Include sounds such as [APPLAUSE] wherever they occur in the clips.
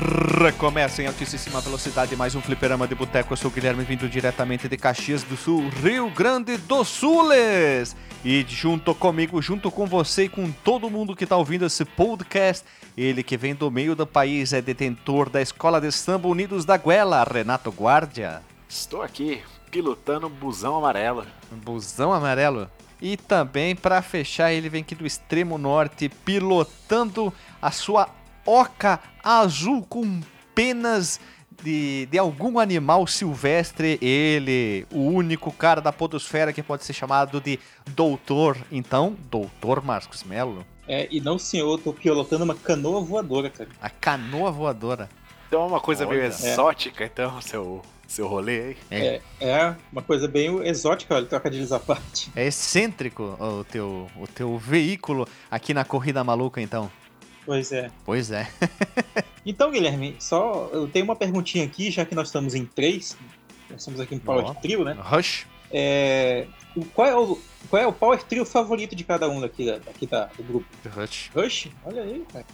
Recomeça em altíssima velocidade mais um fliperama de boteco. Eu sou o Guilherme, vindo diretamente de Caxias do Sul, Rio Grande do Sules. E junto comigo, junto com você e com todo mundo que está ouvindo esse podcast, ele que vem do meio do país, é detentor da Escola de Samba Unidos da Guela, Renato Guardia. Estou aqui, pilotando um busão amarelo. Um busão amarelo? E também, para fechar, ele vem aqui do extremo norte, pilotando a sua oca azul com penas de, de algum animal silvestre. Ele, o único cara da podosfera que pode ser chamado de doutor. Então, doutor Marcos Melo. É, e não senhor, eu tô pilotando uma canoa voadora, cara. A canoa voadora. Então é uma coisa Olha. meio exótica, então, seu, seu rolê aí. É, É, é uma coisa bem exótica, olha, trocadilhos à parte. é excêntrico o teu, o teu veículo aqui na Corrida Maluca, então. Pois é. Pois é. [LAUGHS] Então, Guilherme, só eu tenho uma perguntinha aqui, já que nós estamos em três, nós estamos aqui no Power. Trio, né? Rush. É, o- qual, é o, qual é o Power Trio favorito de cada um daqui, da- daqui da, do grupo? Rush. Rush? Olha aí, cara.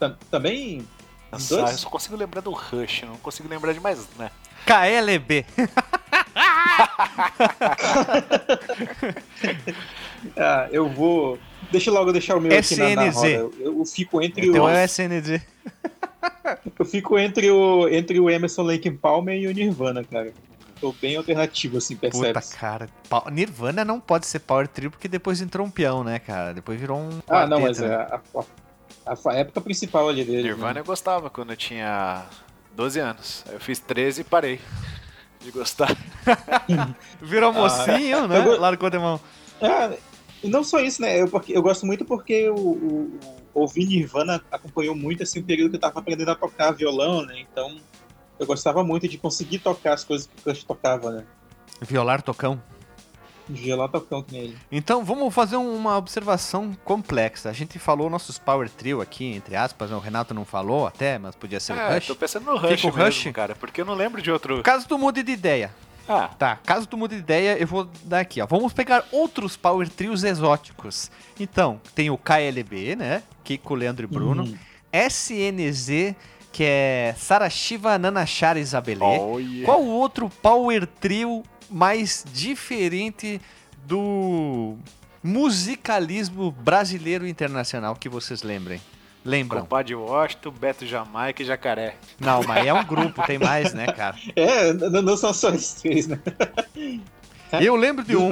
Tam- Também. Nossa, Dois? eu só consigo lembrar do Rush, não consigo lembrar de mais, né? KLB. [LAUGHS] Ah, eu vou. Deixa logo deixar o meu aqui na, na SNZ. roda. Eu, eu fico entre Então o. é o SND. [LAUGHS] Eu fico entre o, entre o Emerson Lake Palmer e o Nirvana, cara. Tô bem alternativo, assim, percebe? Puta, cara. Pa- Nirvana não pode ser Power Trio porque depois entrou um peão, né, cara? Depois virou um. Ah, não, mas quarteto, é né? a, a- a época principal ali dele. Nirvana né? eu gostava quando eu tinha 12 anos. Aí Eu fiz 13 e parei de gostar. [LAUGHS] Virou mocinho, né? eu go- Largou de mão. Ah, e não só isso, né? Eu, porque, eu gosto muito porque o, o, o ouvir Nirvana acompanhou muito assim, o período que eu tava aprendendo a tocar violão, né? Então eu gostava muito de conseguir tocar as coisas que o Crush tocava, né? Violar tocão. Violão tocando com ele. Então vamos fazer uma observação complexa. A gente falou nossos Power Trio aqui, entre aspas, né? o Renato não falou até, mas podia ser o Ah, Rush. tô pensando no Rush Fica o mesmo, Rush? cara, porque eu não lembro de outro. Caso tu mude de ideia. Ah, Tá, caso tu mude de ideia, eu vou dar aqui, ó. Vamos pegar outros Power Trios exóticos. Então, tem o KLB, né? Kiko, Leandro e Bruno. Hum. SNZ, que é Sarashiva Nanachara Isabelê. olha. Qual o outro Power Trio mais diferente do musicalismo brasileiro e internacional que vocês lembrem? Lembram? Compadre Washington, Beto Jamaica e Jacaré. Não, mas é um grupo, tem mais, né, cara? [LAUGHS] É, n- não são só esses três, né? [LAUGHS] Eu lembro de um.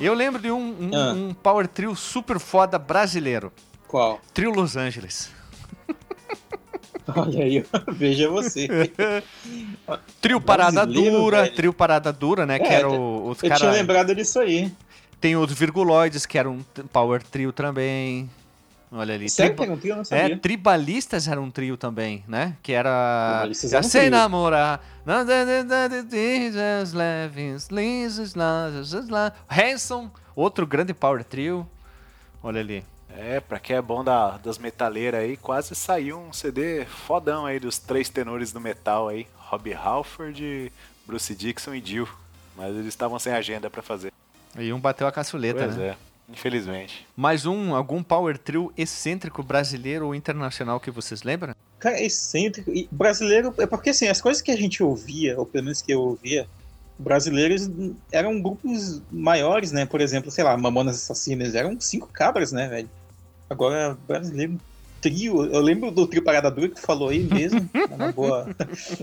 Eu lembro de um, um, Ah. um Power Trio super foda brasileiro. Qual? Trio Los Angeles. [LAUGHS] Olha aí, veja você. Trio Parada Brasileiro, Dura, velho. Trio Parada Dura, né? que É, era o, os Eu tinha caras. lembrado disso aí. Tem os Virguloides, que era um Power Trio também. Olha ali. Sério Triba- que era um trio? Eu não É, sabia. Tribalistas era um trio também, né? Que era. Tribalistas Já era um trio. namorar. Hanson, outro grande Power Trio. Olha ali. É, pra quem é bom da, das metaleiras aí, quase saiu um CD fodão aí dos três tenores do metal aí. Robbie Halford, Bruce Dixon e Dio. Mas eles estavam sem agenda pra fazer. E um bateu a caçuleta, pois né? é, infelizmente. Mais um, algum Power Trio excêntrico brasileiro ou internacional que vocês lembram? Cara, é excêntrico. E brasileiro, é porque assim, as coisas que a gente ouvia, ou pelo menos que eu ouvia, brasileiros eram grupos maiores, né? Por exemplo, sei lá, Mamonas Assassinas, eram cinco cabras, né, velho? Agora, brasileiro, trio, eu lembro do trio Parada Dura que tu falou aí mesmo, [LAUGHS] é uma boa,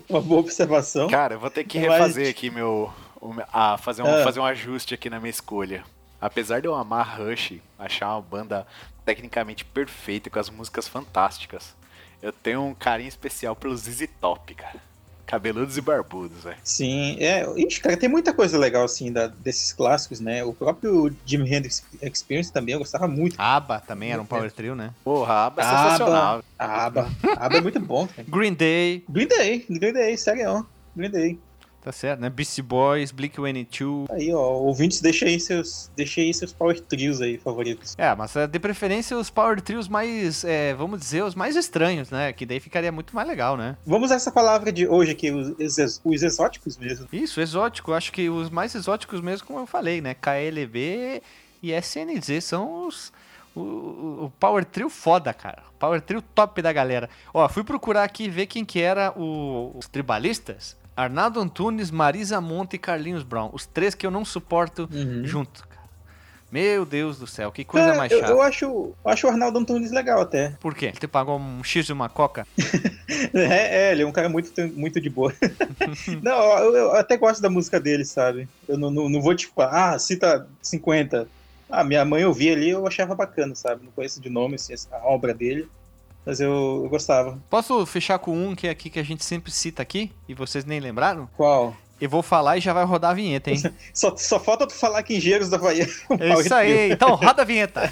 uma boa observação. Cara, eu vou ter que Mas- refazer aqui meu. meu- ah, fazer um, Ah. fazer um ajuste aqui na minha escolha. Apesar de eu amar Rush, achar uma banda tecnicamente perfeita, com as músicas fantásticas, eu tenho um carinho especial pelos ZZ Top, cara. Cabeludos e barbudos, velho. Sim, é. Ixi, cara, tem muita coisa legal, assim, da- desses clássicos, né? O próprio Jimi Hendrix Experience também eu gostava muito. ABBA também era um Power Trio, né? Porra, Aba é Aba. sensacional. A aba. Aba é muito bom, cara. Green Day, Green Day, Green Day, sério. Green Day. Tá certo, né? Beastie Boys, Blink-182. Aí, ó, ouvintes, deixa aí seus, deixa aí seus power trios aí favoritos. É, mas é, de preferência os Power Trios mais, é, vamos dizer, os mais estranhos, né? Que daí ficaria muito mais legal, né? Vamos a essa palavra de hoje aqui, os, ex- os exóticos mesmo. Isso, exótico. Acho que os mais exóticos mesmo, como eu falei, né? KLB e SNZ são os, O, o, o Power Trio foda, cara. Power Trio top da galera. Ó, fui procurar aqui ver quem que era o, os tribalistas. Arnaldo Antunes, Marisa Monte e Carlinhos Brown. Os três que eu não suporto Uhum. junto, cara. Meu Deus do céu, que coisa É, mais eu, chata. eu acho, eu acho o Arnaldo Antunes legal até. Por quê? Ele te pagou um X e uma coca? [LAUGHS] É, é, ele é um cara muito, muito de boa. [LAUGHS] não, eu, eu até gosto da música dele, sabe? Eu não, não, não vou tipo, ah, cita 50. Ah, minha mãe ouvia ali, eu achava bacana, sabe? Não conheço de nome assim, a obra dele, mas eu, eu gostava. Posso fechar com um que é aqui que a gente sempre cita aqui e vocês nem lembraram? Qual? Eu vou falar e já vai rodar a vinheta, hein? [LAUGHS] Só, só falta tu falar que Engenheiros da Bahia. É isso aí. [LAUGHS] Então roda a vinheta.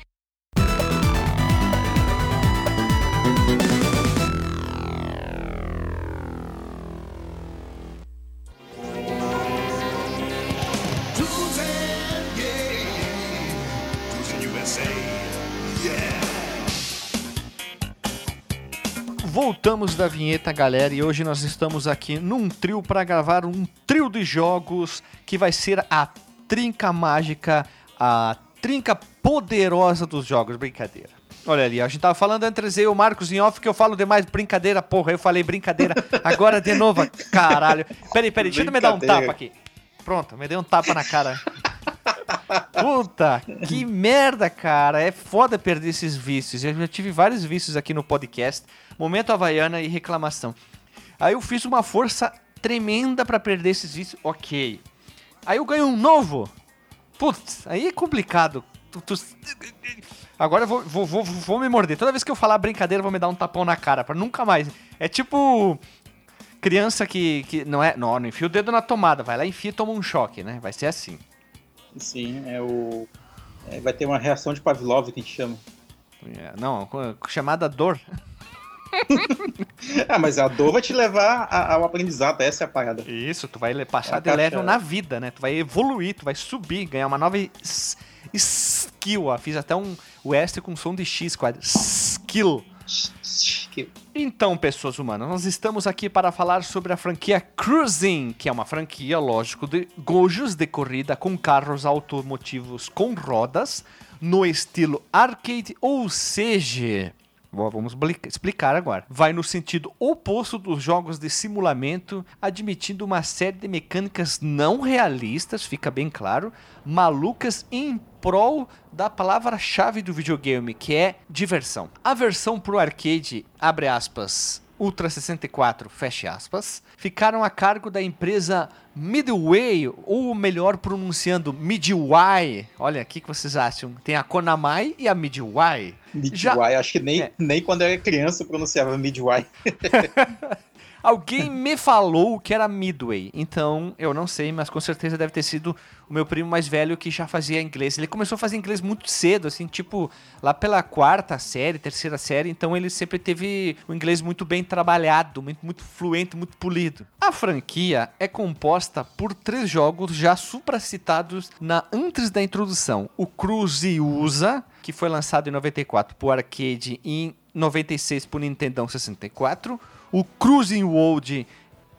Voltamos da vinheta, galera, e hoje nós estamos aqui num trio para gravar um trio de jogos que vai ser a trinca mágica, a trinca poderosa dos jogos. Brincadeira. Olha ali, a gente tava falando antes eu e o Marcos em off que eu falo demais brincadeira, porra. Eu falei brincadeira, agora de novo, caralho. Peraí, peraí, deixa eu me dar um tapa aqui. Pronto, me dei um tapa na cara. Puta, que merda, cara. É foda perder esses vícios. Eu já tive vários vícios aqui no podcast. Momento Havaiana e reclamação. Aí eu fiz uma força tremenda pra perder esses vícios. Ok. Aí eu ganho um novo. Putz, aí é complicado. Tu- tu- Agora eu vou, vou, vou, vou me morder. Toda vez que eu falar brincadeira, eu vou me dar um tapão na cara. Pra nunca mais. É tipo criança que, que não é. Não, não enfia o dedo na tomada. Vai lá, enfia e toma um choque, né? Vai ser assim. Sim, é o. é, vai ter uma reação de Pavlov que a gente chama. É, Não, chamada dor. Ah, [LAUGHS] mas a dor vai te levar a- ao aprendizado, essa é a parada. Isso, tu vai passar É, de level na vida, né? Tu vai evoluir, tu vai subir, ganhar uma nova s- skill. Ó. Fiz até um o extra com som de X quase. Skill. Então, pessoas humanas, nós estamos aqui para falar sobre a franquia Cruising, que é uma franquia, lógico, de gojos de corrida com carros automotivos com rodas, no estilo arcade, ou seja, vamos explicar agora. Vai no sentido oposto dos jogos de simulamento, admitindo uma série de mecânicas não realistas, fica bem claro, malucas em prol da palavra-chave do videogame, que é diversão. A versão pro arcade, abre aspas, Ultra 64, fecha aspas, ficaram a cargo da empresa Midway, ou melhor pronunciando Midway. Olha, o que, que vocês acham? Tem a Konami e a Midway. Já- Midway, acho que nem, É. nem quando eu era criança eu pronunciava Midway. [LAUGHS] Alguém me falou que era Midway, então eu não sei, mas com certeza deve ter sido o meu primo mais velho que já fazia inglês. Ele começou a fazer inglês muito cedo, assim, tipo lá pela quarta série, terceira série, então ele sempre teve o inglês muito bem trabalhado, muito, muito fluente, muito polido. A franquia é composta por três jogos já supracitados na antes da introdução: o Cruze Usa, que foi lançado em 94 por arcade e em 96 por Nintendo 64 o Cruising World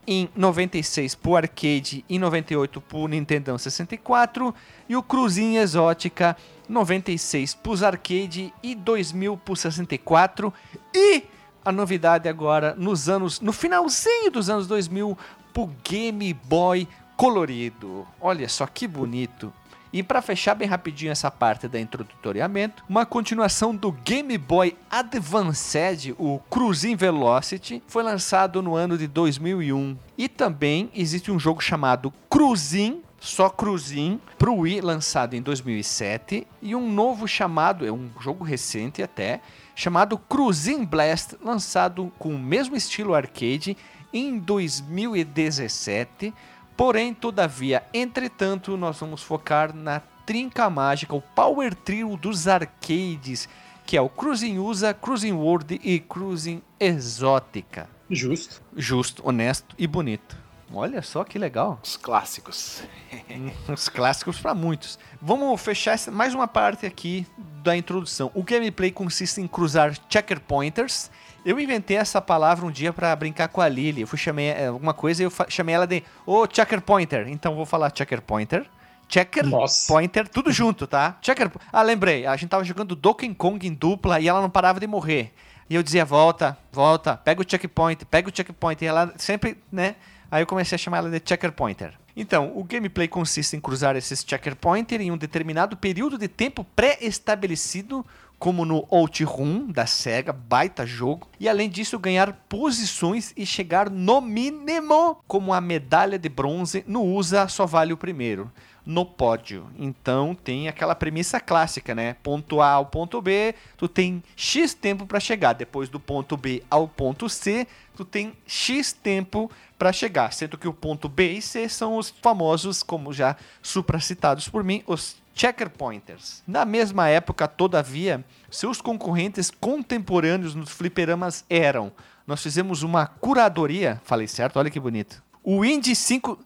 em 96 pro arcade e 98 pro Nintendo 64 e o Cruzinho Exótica 96 pros arcade e 2000 pro 64 e a novidade agora nos anos no finalzinho dos anos 2000 pro Game Boy colorido. Olha só que bonito. E para fechar bem rapidinho essa parte da introdutoriamento, uma continuação do Game Boy Advanced, o Cruising Velocity, foi lançado no ano de 2001. E também existe um jogo chamado Cruising, só Cruzinho pro Wii, lançado em 2007, e um novo chamado, é um jogo recente até, chamado Cruzinho Blast, lançado com o mesmo estilo arcade em 2017. Porém, todavia, entretanto, nós vamos focar na trinca mágica, o Power Trio dos arcades, que é o Cruising USA, Cruising World e Cruising Exótica. Justo. Justo, honesto e bonito. Olha só que legal. Os clássicos. [LAUGHS] Uns clássicos para muitos. Vamos fechar mais uma parte aqui da introdução. O gameplay consiste em cruzar checker pointers. Eu inventei essa palavra um dia para brincar com a Lily. Eu fui chamei eh, alguma coisa e eu chamei ela de ô oh, checker pointer. Então vou falar checker pointer. Checker, Nossa. pointer, tudo junto, tá? Checker. Ah, lembrei. A gente tava jogando Donkey Kong em dupla e ela não parava de morrer. E eu dizia, volta, volta, pega o checkpoint, pega o checkpoint. E ela sempre, né? Aí eu comecei a chamar ela de checker pointer. Então, o gameplay consiste em cruzar esses checker pointer em um determinado período de tempo pré-estabelecido, como no Outrun da Sega, baita jogo, e além disso ganhar posições e chegar no mínimo como a medalha de bronze no USA só vale o primeiro no pódio. Então tem aquela premissa clássica, né? Ponto A ao ponto B, tu tem X tempo para chegar. Depois do ponto B ao ponto C, tu tem X tempo para chegar. Sendo que o ponto B e C são os famosos, como já supracitados por mim, os checker pointers. Na mesma época, todavia, seus concorrentes contemporâneos nos fliperamas eram. Nós fizemos uma curadoria, falei certo? Olha que bonito. O Indy 5,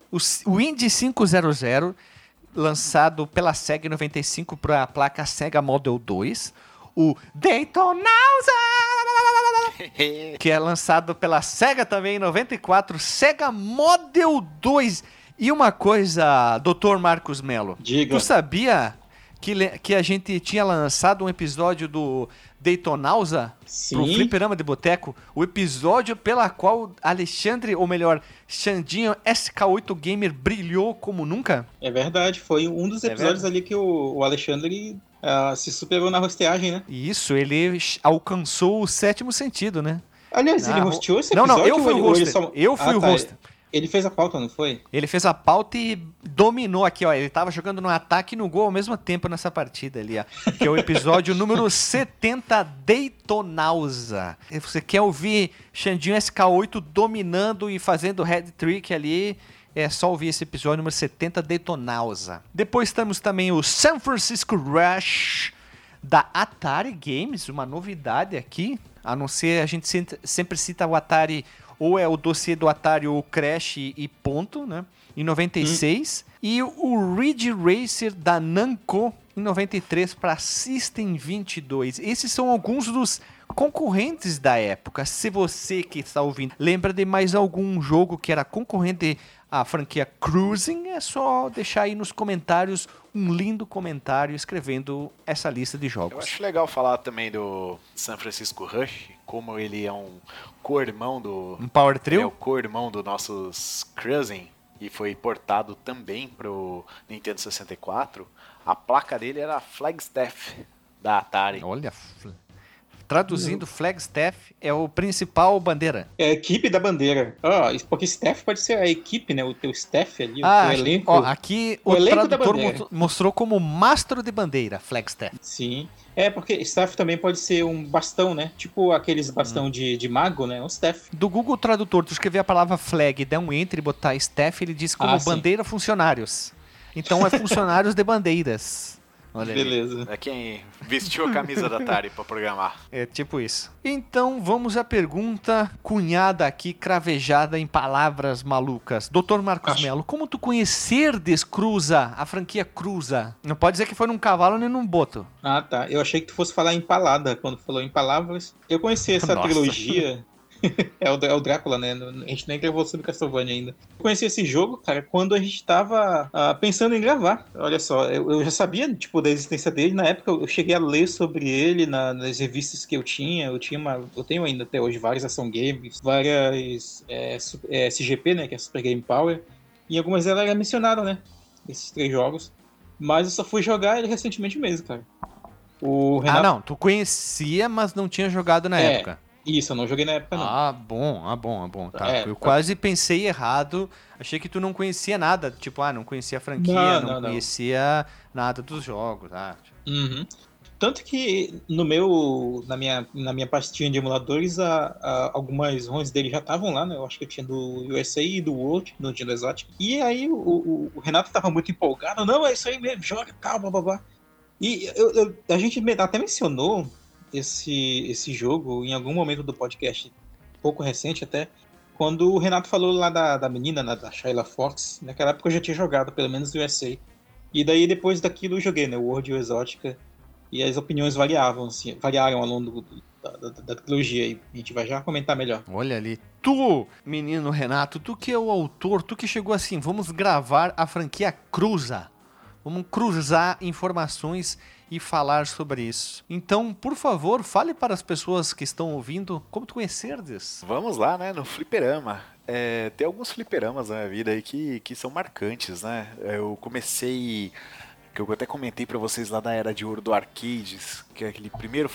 o Indy 500 lançado pela SEGA em 95 para a placa Sega Model 2. O Daytonausa, [LAUGHS] que é lançado pela SEGA também em 94, Sega Model 2. E uma coisa, Dr. Marcos Melo, Diga. tu sabia que, que a gente tinha lançado um episódio do Daytonausa Sim. pro Fliperama de Boteco, o episódio pela qual Alexandre, ou melhor, Xandinho SK8 Gamer brilhou como nunca? É verdade, foi um dos É episódios verdade. ali que o, o Alexandre ah, se superou na rosteagem, né? Isso, ele alcançou o sétimo sentido, né? Aliás, ele Ah, rosteou esse não, episódio? não, eu fui o ele- ele hoster. só- Eu fui Ah, o tá. Ele fez a pauta, não foi? Ele fez a pauta e dominou aqui, ó. Ele tava jogando no ataque e no gol ao mesmo tempo nessa partida ali, ó. Que é o episódio [LAUGHS] número 70 Daytonausa. Se você quer ouvir Xandinho SK8 dominando e fazendo head trick ali, é só ouvir esse episódio número 70 Daytonausa. Depois temos também o San Francisco Rush da Atari Games, uma novidade aqui. A não ser, a gente sempre cita o Atari, ou é o dossiê do Atari ou Crash e ponto, né? Em 96. E o Ridge Racer da Namco em 93 para System 22. Esses são alguns dos concorrentes da época. Se você que está ouvindo lembra de mais algum jogo que era concorrente à franquia Cruising, é só deixar aí nos comentários um lindo comentário escrevendo essa lista de Eu jogos. acho legal falar também do San Francisco Rush, como ele é um co-irmão do. Um Power É o Trio? co-irmão do nossos Cruising e foi portado também pro Nintendo 64. A placa dele era a Flagstaff da Atari. Olha, traduzindo, Flagstaff é o principal bandeira. É a equipe da bandeira. Ah, porque staff pode ser a equipe, né? O teu staff ali, Ah, o teu elenco. ó, aqui o o, tradutor mostrou como mastro de bandeira, Flagstaff. Sim. É, porque staff também pode ser um bastão, né? Tipo aqueles Hum. bastão de, de mago, né? Um staff. Do Google Tradutor, tu escrever a palavra flag, der um enter e botar staff, ele diz como Ah, sim. bandeira funcionários. Então é [LAUGHS] funcionários de bandeiras. Olha aí. Beleza. É quem vestiu a camisa da Atari pra programar. É tipo isso. Então vamos à pergunta cunhada aqui, cravejada em palavras malucas. Doutor Marcos Acho- Melo, como tu conhecerdes Cruza, a franquia Cruza? Não pode dizer que foi num cavalo nem num boto. Ah, tá. Eu achei que tu fosse falar empalada quando falou em palavras. Eu conheci essa Nossa. trilogia. [LAUGHS] é, o, é o Drácula, né? A gente nem gravou sobre Castlevania ainda. Eu conheci esse jogo, cara, quando a gente tava ah, pensando em gravar. Olha só, eu, eu já sabia, tipo, da existência dele. Na época eu cheguei a ler sobre ele na- nas revistas que eu tinha. Eu tinha uma. Eu tenho ainda até hoje várias ação games, várias é, é, SGP, né? Que é Super Game Power. E algumas delas eram mencionadas, né? Esses três jogos. Mas eu só fui jogar ele recentemente mesmo, cara. O Ah, Renato não, tu conhecia, mas não tinha jogado na É. época. Isso, eu não joguei na época, não. Ah, bom, ah, bom, ah, bom. Tá. É, eu tá. quase pensei errado. Achei que tu não conhecia nada. Tipo, ah, não conhecia a franquia, Não, não, não, não. conhecia nada dos jogos. Ah, Uhum. Tanto que no meu, na minha, na minha pastinha de emuladores, a, a- algumas ROMs dele já estavam lá, né? Eu acho que eu tinha do USA e do World, no Dino Exotic. E aí o, o- o Renato tava muito empolgado. Não, é isso aí mesmo, joga, tal, blá, blá, blá. E eu- eu- a gente até mencionou esse, esse jogo em algum momento do podcast, pouco recente até, quando o Renato falou lá da, da menina, né, da Shayla Fox. Naquela época eu já tinha jogado, pelo menos o USA. E daí depois daquilo eu joguei, né? World e o Exótica. E as opiniões variavam, assim, variaram ao longo do- da, da, da trilogia. A gente vai já comentar melhor. Olha ali. Tu, menino Renato, tu que é o autor, tu que chegou assim, vamos gravar a franquia Cruza. Vamos cruzar informações e falar sobre isso. Então, por favor, fale para as pessoas que estão ouvindo como tu conhecerdes. Vamos lá, né? No fliperama. É, tem alguns fliperamas na minha vida aí que, que são marcantes, né? Eu comecei, que eu até comentei pra vocês lá da Era de Ouro do Arcades, que é aquele primeiro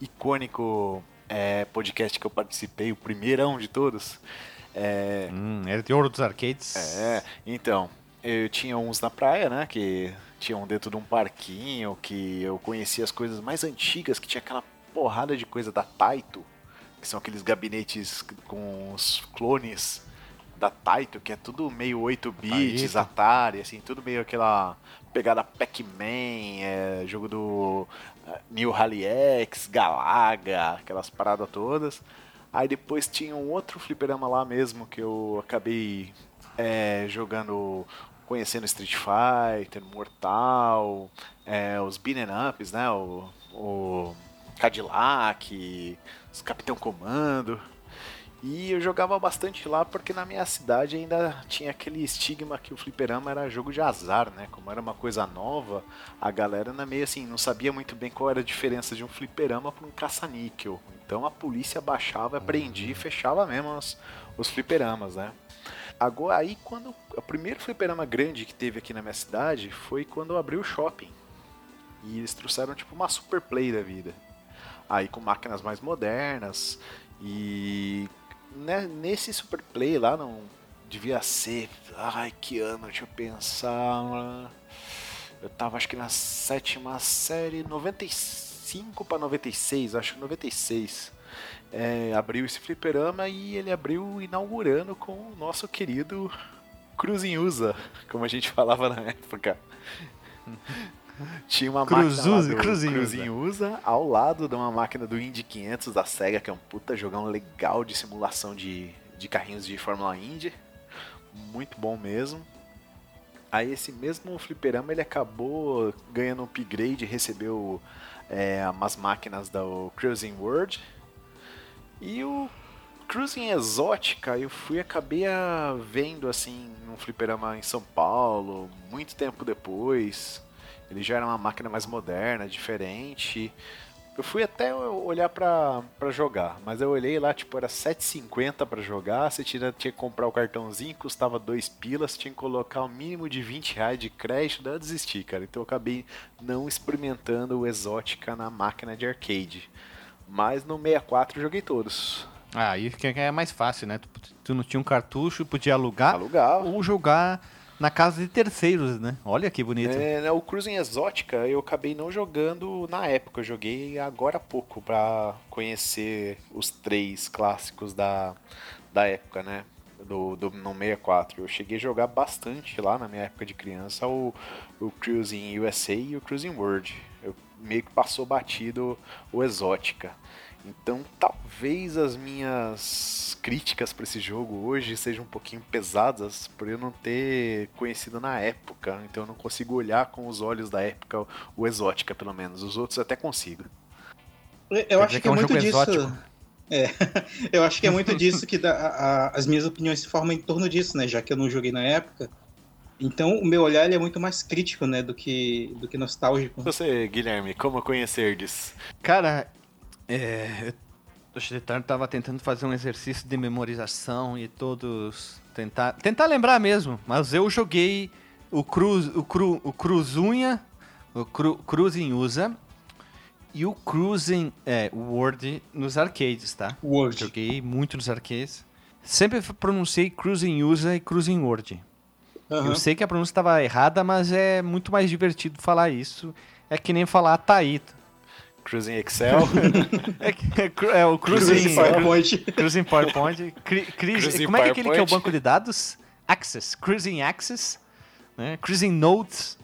icônico é, podcast que eu participei, o primeirão de todos. É, Hum, era de ouro dos arcades. é, então, eu tinha uns na praia, né? Que tinham dentro de um parquinho, que eu conhecia as coisas mais antigas, que tinha aquela porrada de coisa da Taito, que são aqueles gabinetes com os clones da Taito, que é tudo meio 8 bits, Taito. Atari, assim, tudo meio aquela pegada Pac-Man, é, jogo do eh, New Rally X, Galaga, aquelas paradas todas. Aí depois tinha um outro fliperama lá mesmo que eu acabei é, jogando, conhecendo Street Fighter, Mortal, é, os Beaten Ups, né? O, o Cadillac, os Capitão Comando. E eu jogava bastante lá porque na minha cidade ainda tinha aquele estigma que o fliperama era jogo de azar, né? Como era uma coisa nova, a galera na meio assim, não sabia muito bem qual era a diferença de um fliperama para um caça-níquel. Então a polícia baixava, prendia e fechava mesmo os, os fliperamas, né? Agora aí quando o primeiro fliperama grande que teve aqui na minha cidade foi quando abriu o shopping. E eles trouxeram tipo uma super play da vida. Aí com máquinas mais modernas e né, nesse super play lá não devia ser, ai que ano, deixa eu pensar. Eu tava acho que na sétima série, 95 para 96, acho que 96. É, abriu esse fliperama e ele abriu inaugurando com o nosso querido Cruzinhusa, como a gente [LAUGHS] falava na época. Tinha uma Cruzuza, máquina do Cruzinhusa. Cruzinhusa ao lado de uma máquina do Indy 500 da SEGA, que é um puta jogão legal de simulação de, de carrinhos de Fórmula Indy. Muito bom mesmo. Aí esse mesmo fliperama ele acabou ganhando um upgrade, recebeu é, umas máquinas da o Cruising World. E o Cruising Exótica eu fui acabei vendo assim num fliperama em São Paulo, muito tempo depois. Ele já era uma máquina mais moderna, diferente. Eu fui até olhar pra, jogar, mas eu olhei lá, tipo, era 7,50 pra jogar, você tinha, tinha que comprar o cartãozinho, custava 2 pilas, tinha que colocar o mínimo de 20 reais de crédito, daí eu desisti, cara. Então eu acabei não experimentando o Exótica na máquina de arcade. Mas no 64 eu joguei todos. Ah, aí que é mais fácil, né? Tu, tu não tinha um cartucho, podia alugar Alugava. ou jogar na casa de terceiros, né? Olha que bonito. É, né, o Cruising Exótica eu acabei não jogando na época, eu joguei agora há pouco pra conhecer os três clássicos da, da época, né? Do, do no 64. Eu cheguei a jogar bastante lá na minha época de criança o, o Cruising USA e o Cruising World. Eu meio que passou batido o Exótica. Então talvez as minhas críticas para esse jogo hoje sejam um pouquinho pesadas por eu não ter conhecido na época. Então eu não consigo olhar com os olhos da época o Exótica, pelo menos. Os outros até consigo. Eu Quer acho dizer que é um muito disso. exótico. [LAUGHS] É, eu acho que é muito disso que dá- a- a- as minhas opiniões se formam em torno disso, né? Já que eu não joguei na época. Então o meu olhar ele é muito mais crítico, né? Do que, do que nostálgico. Você, Guilherme, como conhecerdes? Cara, é, eu eu tava tentando fazer um exercício de memorização e todos tentar tentar lembrar mesmo, mas eu joguei o Cruz o Cru, o Cruzunha, o Cru, Cruzinhusa e o Cruising é, World nos arcades, tá? Word. Joguei muito nos arcades. Sempre pronunciei Cruising USA e Cruising World. Aham. Eu sei que a pronúncia estava errada, mas é muito mais divertido falar isso. É que nem falar Taíta. Cruising Excel. [LAUGHS] É, que- é é o Cruising Cruising, PowerPoint. Cruising PowerPoint. Cri- cris- Cruising como é que é aquele que é o PowerPoint. banco de dados? Access. Cruising Access. Né? Cruising Notes.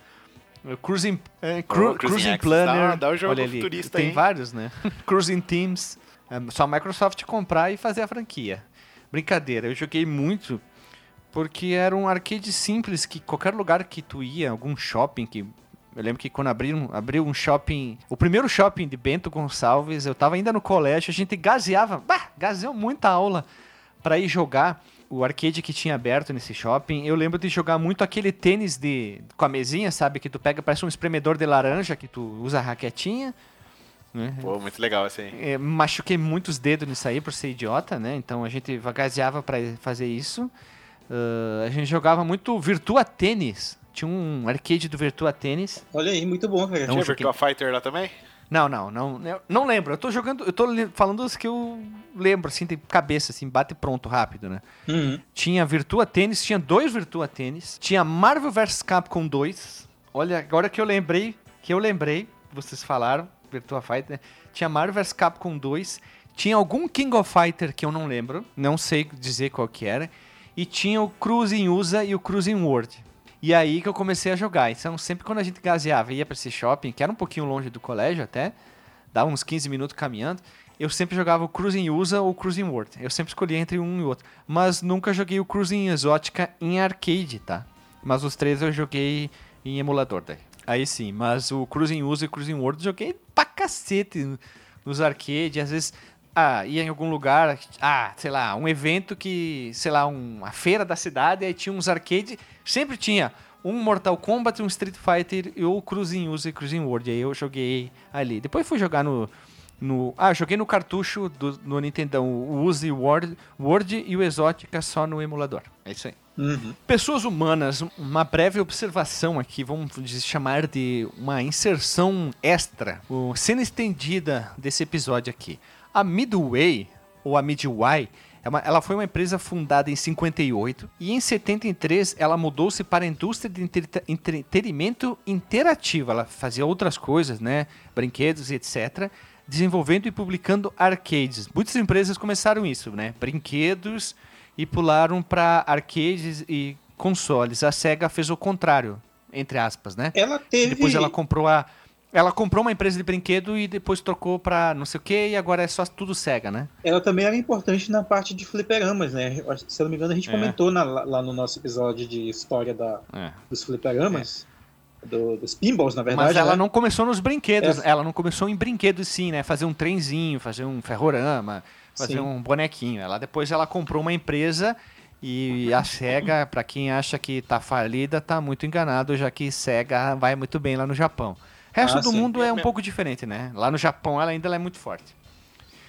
Cruising, é, cru- Oh, Cruising cruising Planner. dá- dá o jogo Olha ali, futurista tem hein? vários, né? [LAUGHS] cruising Teams. É só a Microsoft comprar e fazer a franquia. Brincadeira, eu joguei muito porque era um arcade simples que qualquer lugar que tu ia, algum shopping que eu lembro que quando abriu, abriu um shopping, o primeiro shopping de Bento Gonçalves, eu tava ainda no colégio, a gente gaseava, bah, gaseou muita aula para ir jogar o arcade que tinha aberto nesse shopping. Eu lembro de jogar muito aquele tênis de com a mesinha, sabe, que tu pega, parece um espremedor de laranja que tu usa a raquetinha, né? Pô, muito legal aí. É, machuquei muitos dedos nisso aí por ser idiota, né? Então a gente vagaseava pra fazer isso. Ah, a gente jogava muito Virtua Tênis. Tinha um arcade do Virtua Tênis. Olha aí, muito bom, cara. Não, Tinha Virtua Fighter lá também? Não, não, não, não lembro. Eu tô jogando, eu tô falando os que eu lembro, assim, de cabeça, assim, bate pronto, rápido, né? Uhum. Tinha Virtua Tênis, tinha dois Virtua Tênis, tinha Marvel vs Capcom 2. Olha, agora que eu lembrei, que eu lembrei, vocês falaram, Virtua Fighter, tinha Marvel vs Capcom 2, tinha algum King of Fighter que eu não lembro, não sei dizer qual que era, e tinha o Cruising USA e o Cruising World. E aí que eu comecei a jogar. Então, sempre quando a gente gaseava e ia pra esse shopping, que era um pouquinho longe do colégio até, dava uns 15 minutos caminhando, eu sempre jogava o Cruising USA ou Cruising World. Eu sempre escolhia entre um e outro. Mas nunca joguei o Cruising Exótica em arcade, tá? Mas os três eu joguei em emulador daí. Aí sim, mas o Cruising USA e Cruising World eu joguei pra cacete nos arcades. Às vezes, ah, ia em algum lugar, ah, sei lá, um evento que, sei lá, uma feira da cidade, aí tinha uns arcades, sempre tinha um Mortal Kombat, um Street Fighter e o Cruising USA e Cruising World. Aí eu joguei ali. Depois fui jogar no. no ah, joguei no cartucho do, no Nintendão, o o World, World e o Exótica só no emulador. É isso aí. Uhum. Pessoas humanas, uma breve observação aqui, vamos chamar de uma inserção extra, cena estendida desse episódio aqui. A Midway, ou a Midway, é ela foi uma empresa fundada em 58 e em 73 ela mudou-se para a indústria de entrete- entretenimento interativo. Ela fazia outras coisas, né? Brinquedos e etc. Desenvolvendo e publicando arcades. Muitas empresas começaram isso, né? Brinquedos e pularam para arcades e consoles. A Sega fez o contrário, entre aspas, né? Ela teve. Depois ela comprou a ela comprou uma empresa de brinquedo e depois trocou pra não sei o que e agora é só tudo Sega, né? Ela também era importante na parte de fliperamas, né? Se eu não me engano, a gente É. comentou na- lá no nosso episódio de história da, dos fliperamas, do- dos pinballs, na verdade. Mas ela né? não começou nos brinquedos, É. ela não começou em brinquedos sim, né? Fazer um trenzinho, fazer um ferrorama, fazer Sim. um bonequinho. Ela depois ela comprou uma empresa e a Sega, pra quem acha que tá falida, tá muito enganado, já que Sega vai muito bem lá no Japão. O resto Ah, do sim. mundo é um pouco diferente, né? Lá no Japão ela ainda ela é muito forte.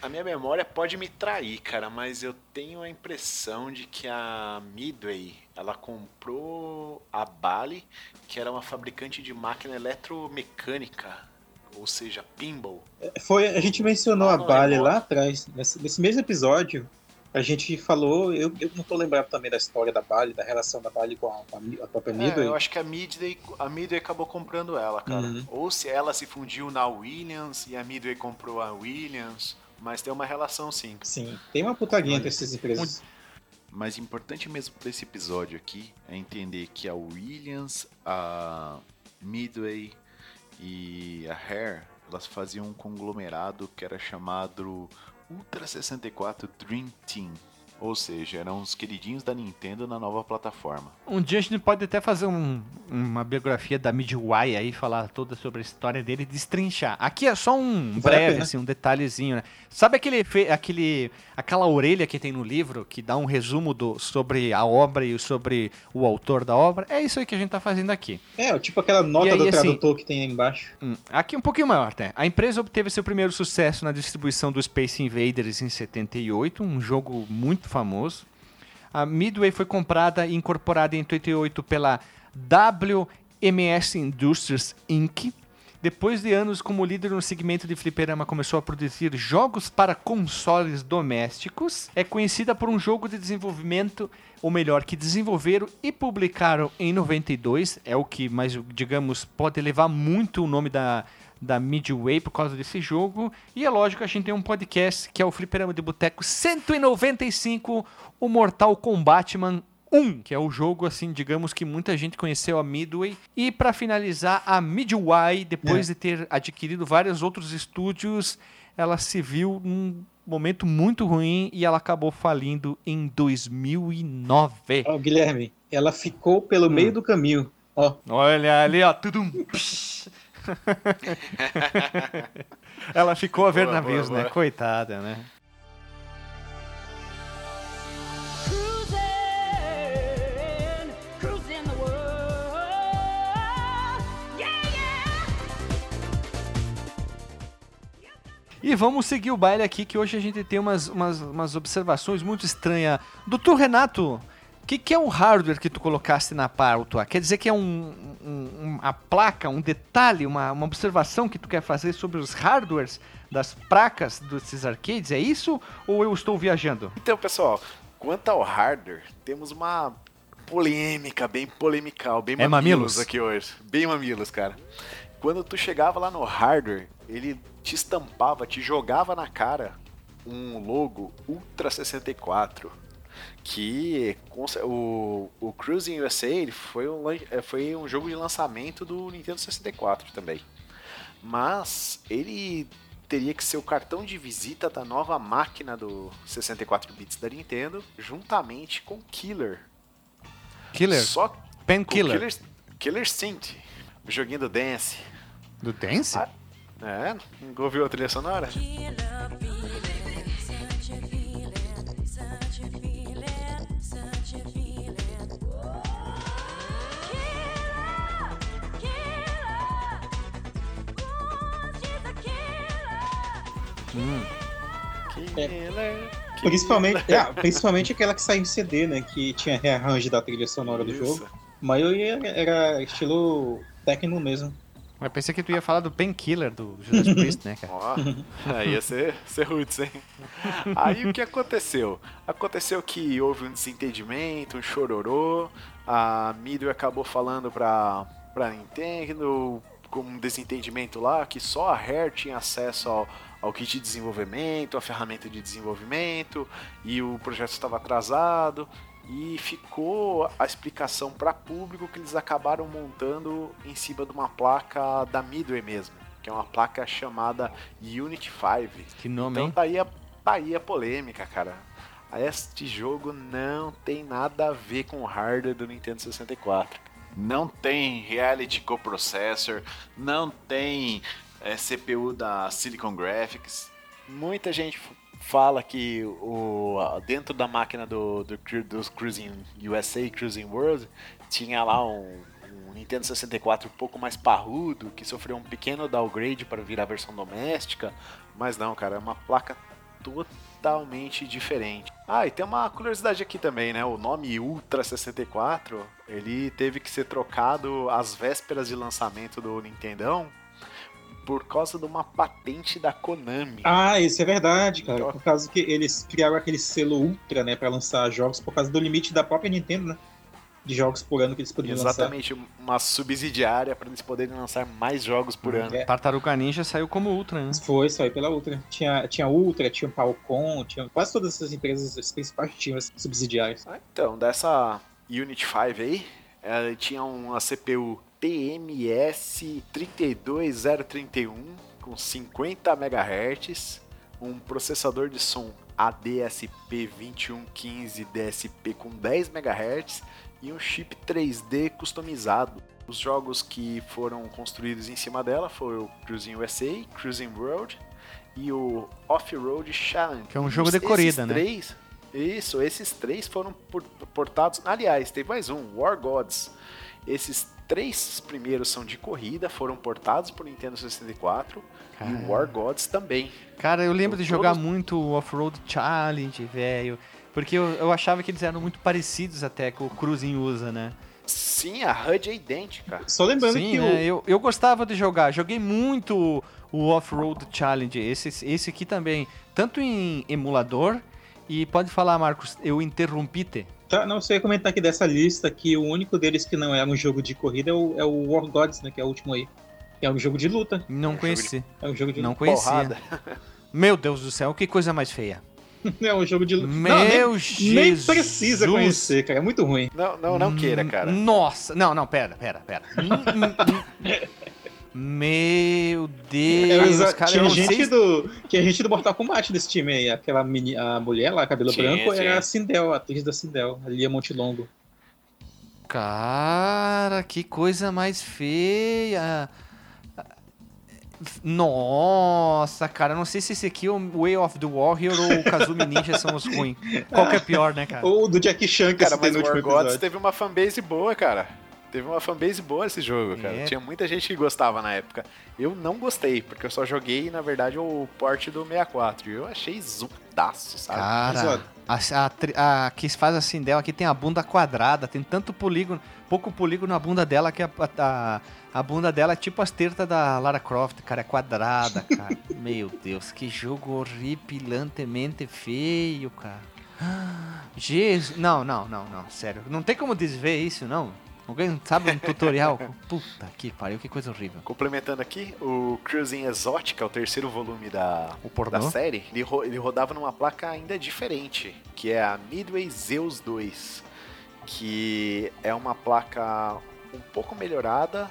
A minha memória pode me trair, cara, mas eu tenho a impressão de que a Midway, ela comprou a Bally, que era uma fabricante de máquina eletromecânica, ou seja, pinball. Foi, a gente mencionou Ah, a Bali lá atrás. Nesse, nesse mesmo episódio, a gente falou. Eu, eu não tô lembrado também da história da Bali, da relação da Bali com a, a a própria É, Midway. eu acho que a Midway, a Midway acabou comprando ela, cara. Uhum. Ou se ela se fundiu na Williams e a Midway comprou a Williams, mas tem uma relação sim. Sim, tem uma putaria entre essas empresas. Mas importante mesmo para esse episódio aqui é entender que a Williams, a Midway e a Hare, elas faziam um conglomerado que era chamado Ultra 64 Dream Team. Ou seja, eram os queridinhos da Nintendo na nova plataforma. Um dia a gente pode até fazer um- uma biografia da Midway aí, falar toda sobre a história dele e destrinchar. Aqui é só um Vale breve, assim, um detalhezinho, né? Sabe aquele, aquele, aquela orelha que tem no livro, que dá um resumo do, sobre a obra e sobre o autor da obra? É isso aí que a gente tá fazendo aqui. É, tipo aquela nota aí, do assim- tradutor que tem aí embaixo. Hum, Aqui um pouquinho maior, até. A empresa obteve seu primeiro sucesso na distribuição do Space Invaders em 78, um jogo muito famoso. A Midway foi comprada e incorporada em 88 pela WMS Industries Inc. depois de anos como líder no segmento de fliperama, começou a produzir jogos para consoles domésticos. É conhecida por um jogo de desenvolvimento, ou melhor, que desenvolveram e publicaram em 92. É o que, mais, digamos, pode levar muito o nome da, da Midway por causa desse jogo. E é lógico, a gente tem um podcast que é o Fliperama de Boteco 195, o Mortal Kombatman 1, que é o jogo, assim, digamos que muita gente conheceu a Midway. E para finalizar, a Midway, depois É. de ter adquirido vários outros estúdios, ela se viu num momento muito ruim e ela acabou falindo em 2009. Ó, Guilherme, ela ficou pelo Hum. meio do caminho. Ó, Olha ali, ó, tudo. [LAUGHS] [LAUGHS] ela ficou a ver Boa, navios, boa, né? boa. Coitada, né? E vamos seguir o baile aqui, que hoje a gente tem umas, umas, umas observações muito estranhas. Doutor Renato, o que, que é o hardware que tu colocaste na pauta? Quer dizer que é um, um- uma placa, um detalhe, uma, uma observação que tu quer fazer sobre os hardwares das placas desses arcades? É isso? Ou eu estou viajando? Então, pessoal, quanto ao hardware, temos uma polêmica, bem polemical, bem É mamilos? aqui hoje. Bem mamilos, cara. Quando tu chegava lá no hardware, ele te estampava, te jogava na cara um logo Ultra 64. Que o, o Cruising USA ele foi, um, eh, foi um jogo de lançamento do Nintendo 64 também. Mas ele teria que ser o cartão de visita da nova máquina do 64 bits da Nintendo, juntamente com Killer. Killer? Só com Painkiller? Killer, Killer Synth, o joguinho do Dance. Do Dance? Ah, É, não ouviu a trilha sonora? Killer killer. Killer. principalmente, é, principalmente aquela que saiu em CD, né? Que tinha rearranjo da trilha sonora do Isso. jogo. A maioria era estilo techno mesmo. Mas pensei que tu ia falar do Painkiller do Judas Priest, né, cara? [LAUGHS] Ó, ia ser, ser roots, hein? Aí o que aconteceu? Aconteceu que houve um desentendimento, um chororô, a Midway acabou falando pra, pra Nintendo com um desentendimento lá, que só a Rare tinha acesso ao, ao kit de desenvolvimento, à ferramenta de desenvolvimento, e o projeto estava atrasado, e ficou a explicação para público que eles acabaram montando em cima de uma placa da Midway mesmo, que é uma placa chamada Unity 5. Que nome, Então tá aí a, tá aí a polêmica, cara. Este jogo não tem nada a ver com o hardware do Nintendo 64. Não tem Reality Coprocessor, não tem é, CPU da Silicon Graphics. Muita gente fala que o, dentro da máquina do, do, dos Cruising USA Cruising World tinha lá um, um Nintendo 64 um pouco mais parrudo, que sofreu um pequeno downgrade para virar versão doméstica. Mas não, cara, é uma placa totalmente diferente. Ah, e tem uma curiosidade aqui também, né? O nome Ultra 64, ele teve que ser trocado às vésperas de lançamento do Nintendão por causa de uma patente da Konami. Ah, isso é verdade, cara. Então- Por causa que eles criaram aquele selo Ultra, né, pra lançar jogos por causa do limite da própria Nintendo, né? De jogos por ano que eles podiam Exatamente, uma subsidiária para eles poderem lançar mais jogos por ano. É. Tartaruga Ninja saiu como Ultra, né? lançar. Foi, saiu pela Ultra. Tinha, tinha Ultra, tinha Palcom, tinha quase todas essas empresas, as principais tinham as subsidiárias. Ah, Então, dessa Unit 5 aí, ela tinha uma CPU TMS 32031 com 50 MHz, um processador de som ADSP 2115 DSP com 10 MHz e um chip 3D customizado. Os jogos que foram construídos em cima dela foram o Cruising USA, Cruising World e o Off-Road Challenge. Que é um jogo de corrida, né? três, Isso, esses três foram por- portados. Aliás, teve mais um, War Gods. Esses três primeiros são de corrida, foram portados por Nintendo 64 e o War Gods também. Cara, eu lembro de São jogar todos- muito o Off-Road Challenge, velho. Porque eu, eu achava que eles eram muito parecidos até com o Cruising usa, né? Sim, a HUD é idêntica. Só lembrando Sim, que né? o, eu, eu gostava de jogar. Joguei muito o Off-Road Challenge. Esse, esse aqui também. Tanto em emulador. E pode falar, Marcos, eu interrompi-te. Tá, não, você ia comentar aqui dessa lista que o único deles que não é um jogo de corrida é o, é o War Gods, né? Que é o último aí. É um jogo de luta. Não jogo conheci. É um jogo de Não conhecia. Porrada. [LAUGHS] Meu Deus do céu, que coisa mais feia. [LAUGHS] É um jogo de luta. Meu Não, nem, Jesus. nem precisa conhecer, cara. É muito ruim. Não, não, não queira, cara. Nossa, não, não, pera, pera, pera. [LAUGHS] Meu Deus, É, cara, tinha gente sei. do. Tinha gente do Mortal Kombat desse time aí. Aquela meni, a mulher lá, cabelo Tinha, branco, tinha. era a Sindel, a atriz da Sindel, a Lia Montelongo. Cara, que coisa mais feia. Nossa, cara, não sei se esse aqui é o Way of the Warrior ou o Kazumi Ninja são os ruins. Qual que é pior, né, cara? Ou do Jackie Chan, que Cara, mas o War Gods teve uma fanbase boa, cara. Teve uma fanbase boa esse jogo, cara. É. Tinha muita gente que gostava na época. Eu não gostei, porque eu só joguei, na verdade, o port do 64. E eu achei zudaço, sabe? Cara, a, a, tri- a que faz a Sindel aqui tem a bunda quadrada, tem tanto polígono, pouco polígono na bunda dela que a, a, a bunda dela é tipo as tetas da Lara Croft, cara, é quadrada, [LAUGHS] cara. Meu Deus, que jogo horripilantemente feio, cara. [GASPS] Jesus, não, não, não, não, sério, não tem como desver isso, não. Alguém sabe um tutorial? Puta que pariu, que coisa horrível. Complementando aqui, o Cruising Exotic, é o terceiro volume da, da série, ele, ro- ele rodava numa placa ainda diferente, que é a Midway Zeus 2, que é uma placa um pouco melhorada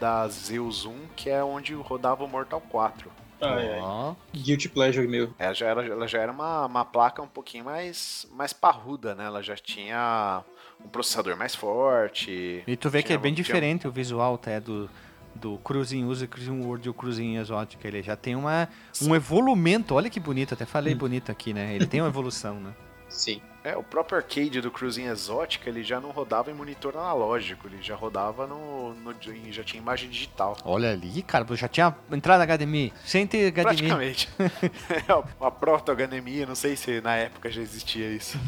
da Zeus 1, que é onde rodava o Mortal 4. Ai, ai. Ó. Guilty Pleasure meu. Ela já era, ela já era uma, uma placa um pouquinho mais, mais parruda, né? Ela já tinha um processador mais forte. E tu vê que é bem tinha- diferente o visual até do, do Cruising User, Cruising World e o Cruising Exótica. Ele já tem uma, um evolumento. Olha que bonito, até falei bonito aqui, né? Ele tem uma evolução, né? [LAUGHS] Sim. É, o próprio arcade do Cruising Exótica, ele já não rodava em monitor analógico, ele já rodava no, no em- já tinha imagem digital. Olha ali, cara, eu já tinha entrado na HDMI. Sem ter HDMI. Praticamente. [LAUGHS] a proto-HDMI, não sei se na época já existia isso.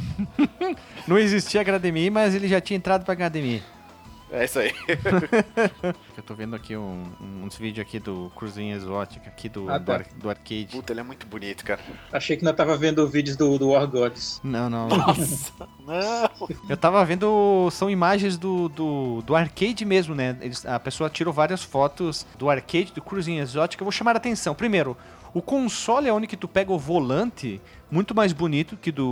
[LAUGHS] Não existia HDMI, mas ele já tinha entrado pra HDMI. É isso aí. [LAUGHS] Eu tô vendo aqui um- uns vídeos aqui do Cruising Exótica, aqui do, Ah, do, tá. ar- do arcade. Puta, ele é muito bonito, cara. Achei que ainda tava vendo vídeos do, do War Gods. Não, não. Nossa, não. Eu tava vendo, são imagens do, do, do arcade mesmo, né? Eles- a pessoa tirou várias fotos do arcade, do Cruising Exótica. Eu vou chamar a atenção. Primeiro, o console é onde que tu pega o volante, muito mais bonito que do,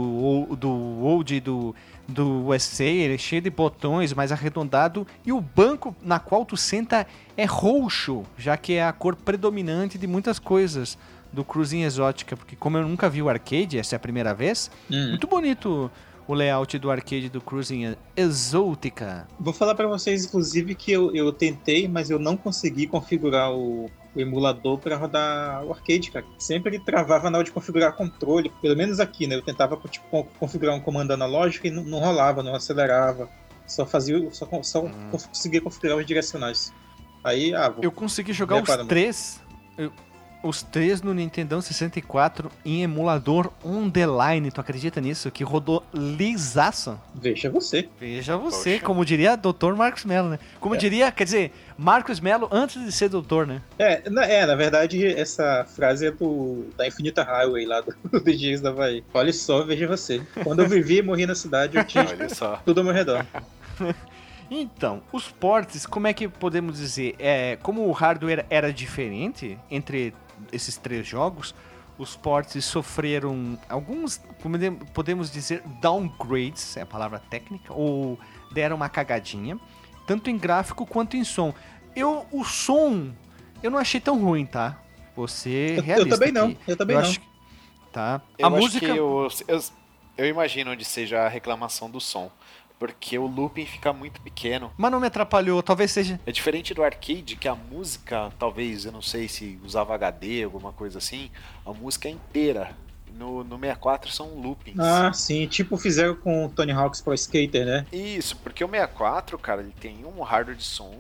o- do old e do, do USA. Ele é cheio de botões, mais arredondado. E o banco na qual tu senta é roxo, já que é a cor predominante de muitas coisas do Cruising Exótica. Porque como eu nunca vi o arcade, essa é a primeira vez, Hum. muito bonito o layout do arcade do Cruising Exótica. Vou falar pra vocês, inclusive, que eu, eu tentei, mas eu não consegui configurar o, o emulador pra rodar o arcade, cara. Sempre ele travava na hora de configurar controle, pelo menos aqui, né? Eu tentava tipo, con- configurar um comando analógico e não, não rolava, não acelerava. Só fazia, só, só Hum. conseguia configurar os direcionais. Aí, ah, vou Eu consegui jogar os três. eu- os três no Nintendo 64 em emulador on the line. Tu acredita nisso? Que rodou lisaço. Veja você. Veja você, Poxa. como diria Dr. Marcos Mello, né? Como É. diria, quer dizer, Marcos Mello antes de ser doutor, né? É na, é, na verdade, essa frase é do, da Infinita Highway lá do, [LAUGHS] do DJs da Havaí. Olha só, veja você. Quando eu vivi e morri na cidade, eu tinha [LAUGHS] Olha só. tudo ao meu redor. [LAUGHS] Então, os ports, como é que podemos dizer? É, como o hardware era diferente entre esses três jogos, os ports sofreram alguns, podemos dizer, downgrades, é a palavra técnica, ou deram uma cagadinha, tanto em gráfico quanto em som. Eu, o som, eu não achei tão ruim, tá? Você Eu, eu realista também não, aqui. eu também eu não. acho que- tá. Eu a acho música que eu, eu, eu imagino onde seja a reclamação do som. Porque o looping fica muito pequeno. mas não me atrapalhou, talvez seja É diferente do arcade, que a música, talvez, eu não sei se usava HD, alguma coisa assim, a música é inteira. No, no 64 são loopings. Ah, sim, tipo fizeram com o Tony Hawk's Pro Skater, né? Isso, porque o 64, cara, ele tem um hardware de som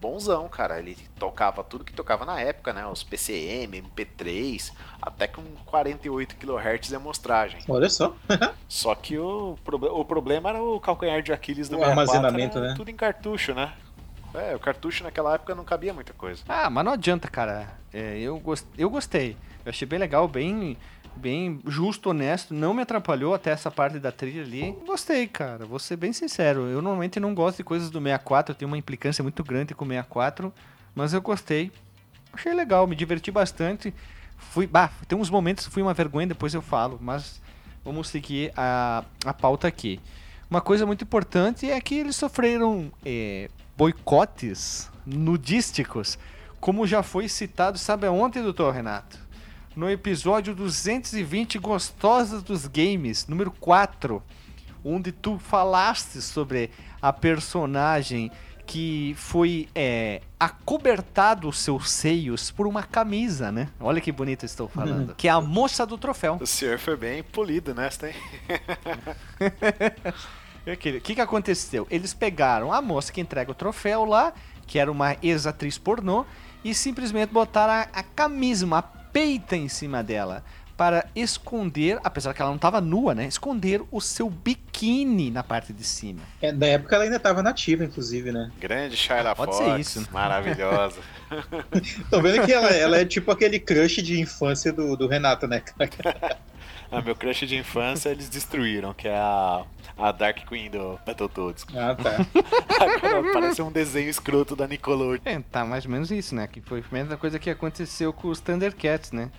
bonzão, cara. Ele tocava tudo que tocava na época, né? Os PCM, MP3, até com 48 kHz de amostragem. Olha só. [LAUGHS] Só que o, o problema era o calcanhar de Aquiles do O 64, armazenamento, era né? Tudo em cartucho, né? É, o cartucho naquela época não cabia muita coisa. Ah, mas não adianta, cara. É, eu, gos- eu gostei. Eu achei bem legal, bem, bem justo, honesto. Não me atrapalhou até essa parte da trilha ali. Gostei, cara. Vou ser bem sincero. Eu normalmente não gosto de coisas do 64. Eu tenho uma implicância muito grande com o 64. Mas eu gostei. Achei legal, me diverti bastante. Fui, bah, tem uns momentos que fui uma vergonha, depois eu falo. Mas vamos seguir a, a pauta aqui. Uma coisa muito importante é que eles sofreram é, boicotes nudísticos, como já foi citado, sabe aonde, doutor Renato? No episódio 220 Gostosas dos Games, número 4, onde tu falaste sobre a personagem que foi é, acobertado os seus seios por uma camisa, né? Olha que bonito estou falando. Que é a moça do troféu. O senhor foi bem polido nessa, hein? [LAUGHS] O que, que que aconteceu? Eles pegaram a moça que entrega o troféu lá, que era uma ex-atriz pornô, e simplesmente botaram a, a camisa, uma peita em cima dela, para esconder, apesar que ela não estava nua, né? Esconder o seu biquíni na parte de cima. É, na época ela ainda tava nativa, inclusive, né? Grande Shyla Pode Fox, ser isso. maravilhosa. [LAUGHS] Tô vendo que ela, [LAUGHS] ela é tipo aquele crush de infância do, do Renato, né? cara? Ah, meu crush de infância eles destruíram, que é a, a Dark Queen do Battletoads. Ah, tá. [LAUGHS] Agora parece um desenho escroto da Nickelodeon. É, tá mais ou menos isso, né? Que foi a mesma coisa que aconteceu com os Thundercats, né?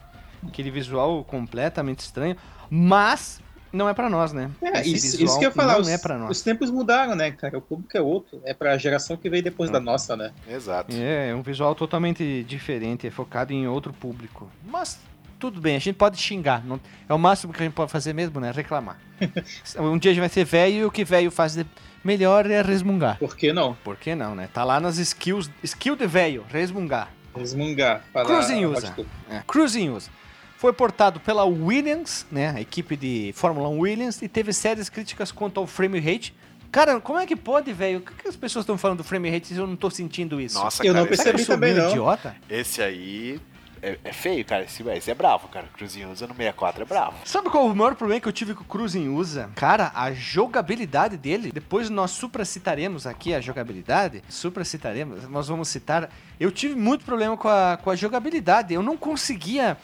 Aquele visual completamente estranho, mas não é pra nós, né? É, isso, isso que eu ia falar. Não os, é pra nós. os tempos mudaram, né, cara? O público é outro. É pra geração que veio depois da nossa, né? Exato. É, é um visual totalmente diferente, é focado em outro público. Mas tudo bem, a gente pode xingar. não- é o máximo que a gente pode fazer mesmo, né? Reclamar. [LAUGHS] um dia a gente vai ser velho e o que velho faz de melhor é resmungar. Por que não? Por que não, né? Tá lá nas skills. Skill de velho, resmungar. Resmungar. Cruising a usa. É. Cruising usa. Foi portado pela Williams, né? A equipe de Fórmula 1 Williams, e teve sérias críticas quanto ao frame rate. Cara, como é que pode, velho? O que, que as pessoas estão falando do frame rate se eu não tô sentindo isso? Nossa, Eu cara, não esse, Será que eu percebi sou também, meio não. idiota? esse aí é, é feio, cara. Esse, esse é bravo, cara. Cruzinho usa no 64 é bravo. Sabe qual é o maior problema que eu tive com o Cruising usa? Cara, a jogabilidade dele, depois nós supracitaremos aqui a jogabilidade, supracitaremos, nós vamos citar. Eu tive muito problema com a, com a jogabilidade, eu não conseguia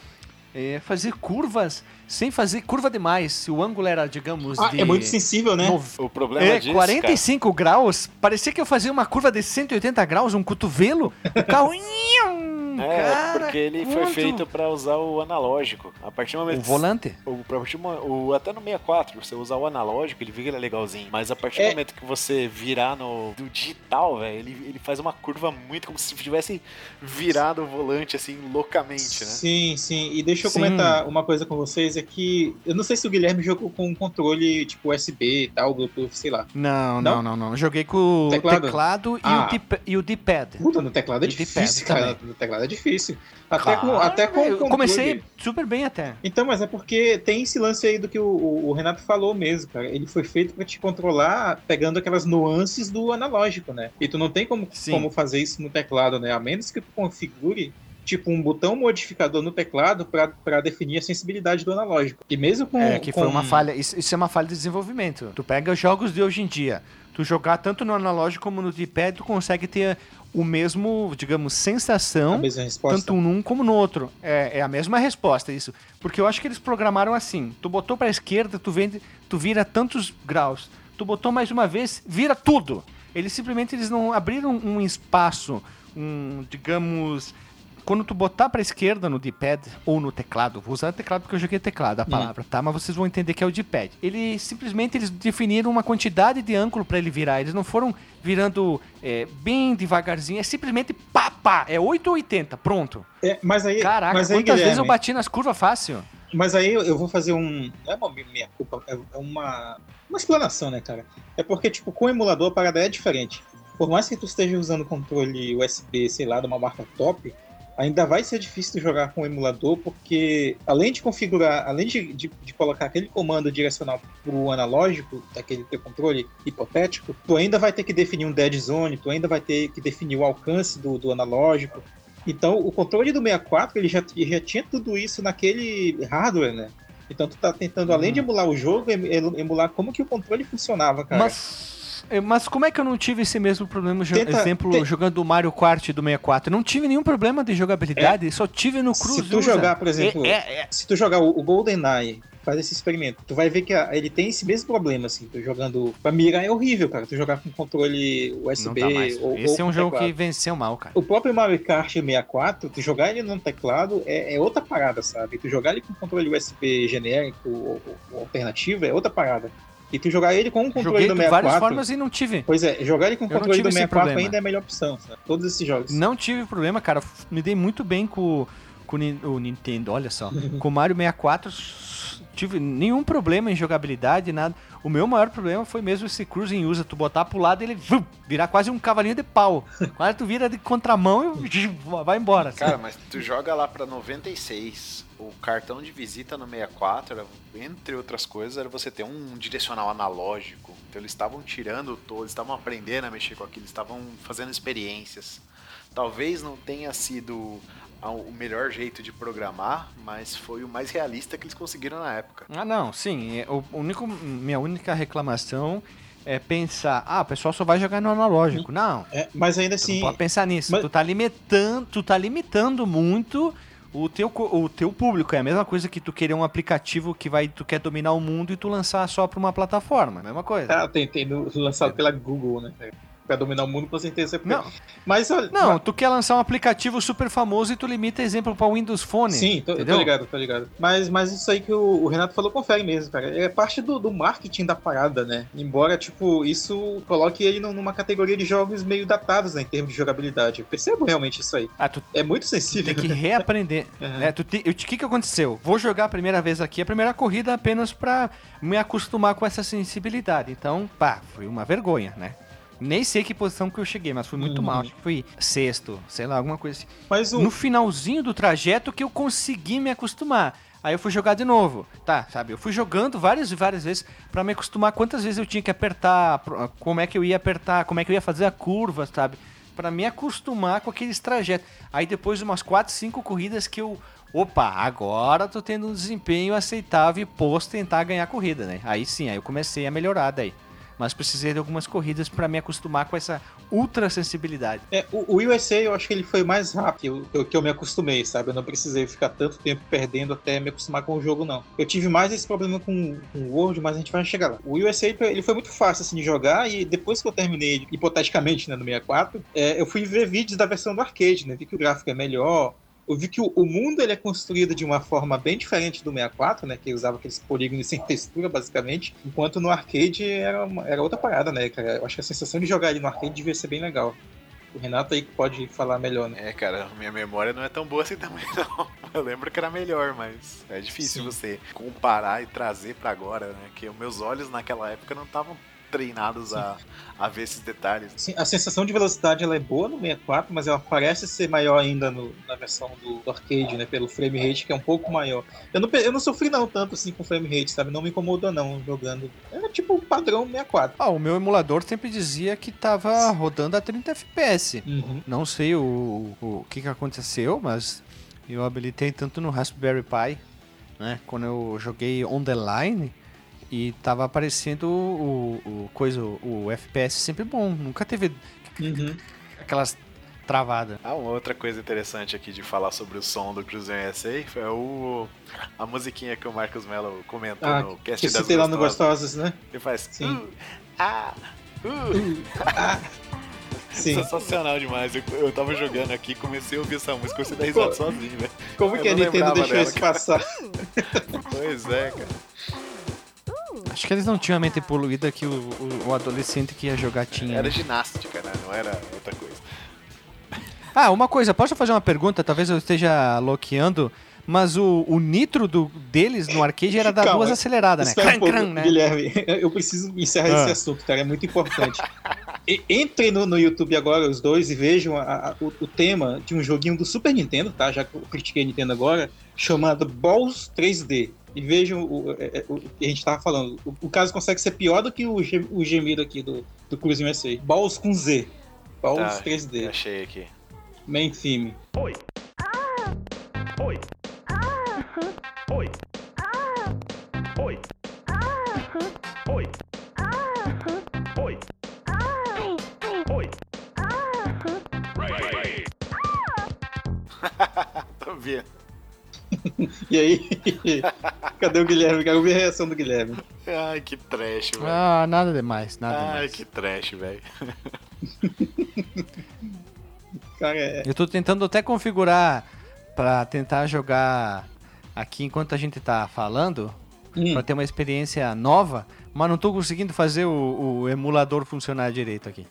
eh, fazer curvas sem fazer curva demais. Se o ângulo era, digamos, Ah, de é muito sensível, né? nove- O problema É, disso, 45 graus, parecia que eu fazia uma curva de 180 graus, um cotovelo, o carro... [LAUGHS] é cara, porque ele foi quanto? feito pra usar o analógico. A partir do momento O volante? O, partir do o- até no 64, você usar o analógico, ele fica legalzinho. Mas a partir do É. momento que você virar no do digital, velho, ele, ele faz uma curva muito como se tivesse virado o volante, assim, loucamente, né? Sim, sim. E deixa eu Sim. comentar uma coisa com vocês, é que eu não sei se o Guilherme jogou com um controle tipo USB e tal, Bluetooth, sei lá. Não, Não? não, não, não. Joguei com o Teclado? teclado, e, Ah. o e o D-pad. Puta, no teclado é E de difícil, cara. No teclado é difícil. Até com, Cara, até com eu comecei super bem até. Então, mas é porque tem esse lance aí do que o, o- Renato falou mesmo, cara. Ele foi feito pra te controlar pegando aquelas nuances do analógico, né? E tu não tem como, Sim. como fazer isso no teclado, né? A menos que tu configure tipo um botão modificador no teclado pra pra definir a sensibilidade do analógico. E mesmo com É, que foi com- uma falha. Isso, isso é uma falha de desenvolvimento. Tu pega os jogos de hoje em dia, tu jogar tanto no analógico como no D-pad, tu consegue ter o mesmo, digamos, a sensação. Tanto num como no outro. É, é a mesma resposta, isso. Porque eu acho que eles programaram assim. Tu botou pra esquerda, tu, vende, tu vira tantos graus. Tu botou mais uma vez, vira tudo. Eles simplesmente eles não abriram um espaço, um, digamos... Quando tu botar pra esquerda no D-pad ou no teclado, vou usar teclado porque eu joguei teclado, a palavra, tá? Mas vocês vão entender que é o D-pad. Ele simplesmente eles definiram uma quantidade de ângulo pra ele virar. Eles não foram virando é, bem devagarzinho, é simplesmente pá, pá, é 8 ou 80, pronto. É, mas aí, Caraca, mas aí, quantas vezes eu Guilherme, bati nas curvas fácil? Mas aí eu vou fazer um. Não é uma minha culpa, é uma. Uma explanação, né, cara? É porque, tipo, com o emulador a parada é diferente. Por mais que tu esteja usando controle USB, sei lá, de uma marca top, ainda vai ser difícil de jogar com o emulador, porque além de configurar, além de, de, de colocar aquele comando direcional pro analógico, daquele teu controle hipotético, tu ainda vai ter que definir um dead zone, tu ainda vai ter que definir o alcance do, do analógico. Então, o controle do 64, ele já, já tinha tudo isso naquele hardware, né? Então, tu tá tentando, além de emular o jogo, em- emular como que o controle funcionava, cara. Mas, mas como é que eu não tive esse mesmo problema, Tenta- exemplo, jogando o Mario Kart do 64? Eu não tive nenhum problema de jogabilidade, só tive no Se Cruz. tu Usa. jogar, por exemplo, É, é, é. se tu jogar o, o GoldenEye, faz esse experimento, tu vai ver que a- ele tem esse mesmo problema, assim, tu jogando... Pra mirar é horrível, cara, tu jogar com controle USB ou Esse é ou um jogo teclado. que venceu mal, cara. O próprio Mario Kart 64, tu jogar ele no teclado é, é outra parada, sabe? Tu jogar ele com controle USB genérico ou, ou alternativo é outra parada. E tu jogar ele com um controle Joguei do de 64... várias formas e não tive. Pois é, jogar ele com o controle do esse 64 problema. ainda é a melhor opção, sabe? Todos esses jogos. Não tive problema, cara. Me dei muito bem com, com o Nin- o Nintendo, olha só. [LAUGHS] com o Mario 64, s- tive nenhum problema em jogabilidade, nada. O meu maior problema foi mesmo esse cruising usa, tu botar pro lado e ele vum, virar quase um cavalinho de pau. [LAUGHS] Quando tu vira de contramão e [LAUGHS] vai embora. assim. Cara, mas tu joga lá pra 96. O cartão de visita no 64, era, entre outras coisas, era você ter um direcional analógico. Então eles estavam tirando todo, eles estavam aprendendo a mexer com aquilo, eles estavam fazendo experiências. Talvez não tenha sido o melhor jeito de programar, mas foi o mais realista que eles conseguiram na época. Ah, não, sim. é, O único, minha única reclamação é pensar, ah, o pessoal só vai jogar no analógico. Não, É, mas ainda tu assim, não pode pensar nisso. mas- Tu tá limitando, tu tá limitando muito o teu, o teu público. É a mesma coisa que tu querer um aplicativo que vai, tu quer dominar o mundo e tu lançar só pra uma plataforma. Mesma coisa. Ah, tem, tem lançado pela Google, né? Pra dominar o mundo, com certeza. Não. Mas olha. Não, tu quer lançar um aplicativo super famoso e tu limita exemplo pra Windows Phone. Sim, tô, tô ligado, tô ligado. Mas, mas isso aí que o, o Renato falou confere mesmo, cara. É parte do, do marketing da parada, né? Embora, tipo, isso coloque ele num- numa categoria de jogos meio datados, né, em termos de jogabilidade. Eu percebo realmente isso aí. Ah, tu É muito sensível. tem que reaprender. [LAUGHS] Uhum. né? Tu te- O que, que aconteceu? Vou jogar a primeira vez aqui, a primeira corrida apenas pra me acostumar com essa sensibilidade. Então, pá, foi uma vergonha, né? Nem sei que posição que eu cheguei, mas fui muito Uhum. mal. Acho que fui sexto, sei lá, alguma coisa assim. Mas o. No finalzinho do trajeto que eu consegui me acostumar. Aí eu fui jogar de novo. Tá, sabe? Eu fui jogando várias e várias vezes pra me acostumar quantas vezes eu tinha que apertar, como é que eu ia apertar, como é que eu ia fazer a curva, sabe? Pra me acostumar com aqueles trajetos. Aí depois de umas 4, 5 corridas que eu. Opa, agora tô tendo um desempenho aceitável e posso tentar ganhar a corrida, né? Aí sim, aí eu comecei a melhorar daí. Mas precisei de algumas corridas pra me acostumar com essa ultra sensibilidade. É, o, o USA eu acho que ele foi mais rápido que eu, que eu me acostumei, sabe? Eu não precisei ficar tanto tempo perdendo até me acostumar com o jogo, não. Eu tive mais esse problema com, com o World, mas a gente vai chegar lá. O USA ele foi muito fácil assim, de jogar e depois que eu terminei, hipoteticamente, né, no 64, é, eu fui ver vídeos da versão do arcade, né? Vi que o gráfico é melhor. Eu vi que o, o mundo ele é construído de uma forma bem diferente do 64, né? Que usava aqueles polígonos sem [LAUGHS] textura, basicamente. Enquanto no arcade era, uma- era outra parada, né, cara? Eu acho que a sensação de jogar ele no arcade devia ser bem legal. O Renato aí que pode falar melhor, né? É, cara, minha memória não é tão boa assim [LAUGHS] também, não. Eu lembro que era melhor, mas é difícil Sim. você comparar e trazer pra agora, né? Que os meus olhos naquela época não estavam treinados a, a ver esses detalhes. Sim, a sensação de velocidade ela é boa no 64, mas ela parece ser maior ainda no- na versão do, do arcade, né? Pelo frame rate que é um pouco maior. Eu não, eu não sofri não tanto assim com frame rate, sabe? Não me incomodou não jogando. Era tipo o padrão 64. Ah, o meu emulador sempre dizia que tava rodando a 30 FPS. Uhum. Não sei o, o, o que, que aconteceu, mas eu habilitei tanto no Raspberry Pi, né? Quando eu joguei on the line e tava aparecendo o, o coisa, o FPS sempre bom. Nunca teve Uhum. aquelas travadas. Ah, uma outra coisa interessante aqui de falar sobre o som do Cruzeiro USA foi o, a musiquinha que o Marcos Mello comentou Ah, no cast que das citei lá no Gostosas. Gostosos, né? Ele faz... Sim. "Uh, ah, uh". Sim. Sensacional demais. Eu, eu tava jogando aqui, comecei a ouvir essa música, comecei a dar risada sozinho, velho. Como Eu que a não Nintendo deixou dela, isso cara. passar? Pois é, cara. Acho que eles não tinham a mente poluída que o, o, o adolescente que ia jogar tinha. Era né? ginástica, né? Não era outra coisa. Ah, uma coisa, posso fazer uma pergunta? Talvez eu esteja loqueando, mas o, o nitro do, deles no arcade era dar Calma, duas aceleradas, né? Espera um Cran, pouco, cran, né? Guilherme. [LAUGHS] Eu preciso encerrar Ah. esse assunto, cara. É muito importante. E- Entrem no, no YouTube agora, os dois, e vejam a- a- o, o tema de um joguinho do Super Nintendo, tá? Já que eu critiquei a Nintendo agora, chamado Balls 3D. E vejam o, é, é, o que a gente tava falando. O, o caso consegue ser pior do que o, o gemido aqui do, do Cruise USA. Balls com Z. Balls Tá, 3D. Achei aqui. Main theme. Tô vendo. [LAUGHS] E aí, cadê o Guilherme? Quero ver a reação do Guilherme. Ai, que trash, velho. Ah, nada demais, nada Ai, demais. que trash, velho. [LAUGHS] Cara, é. Eu tô tentando até configurar pra tentar jogar aqui enquanto a gente tá falando, Hum, pra ter uma experiência nova, mas não tô conseguindo fazer o, o emulador funcionar direito aqui.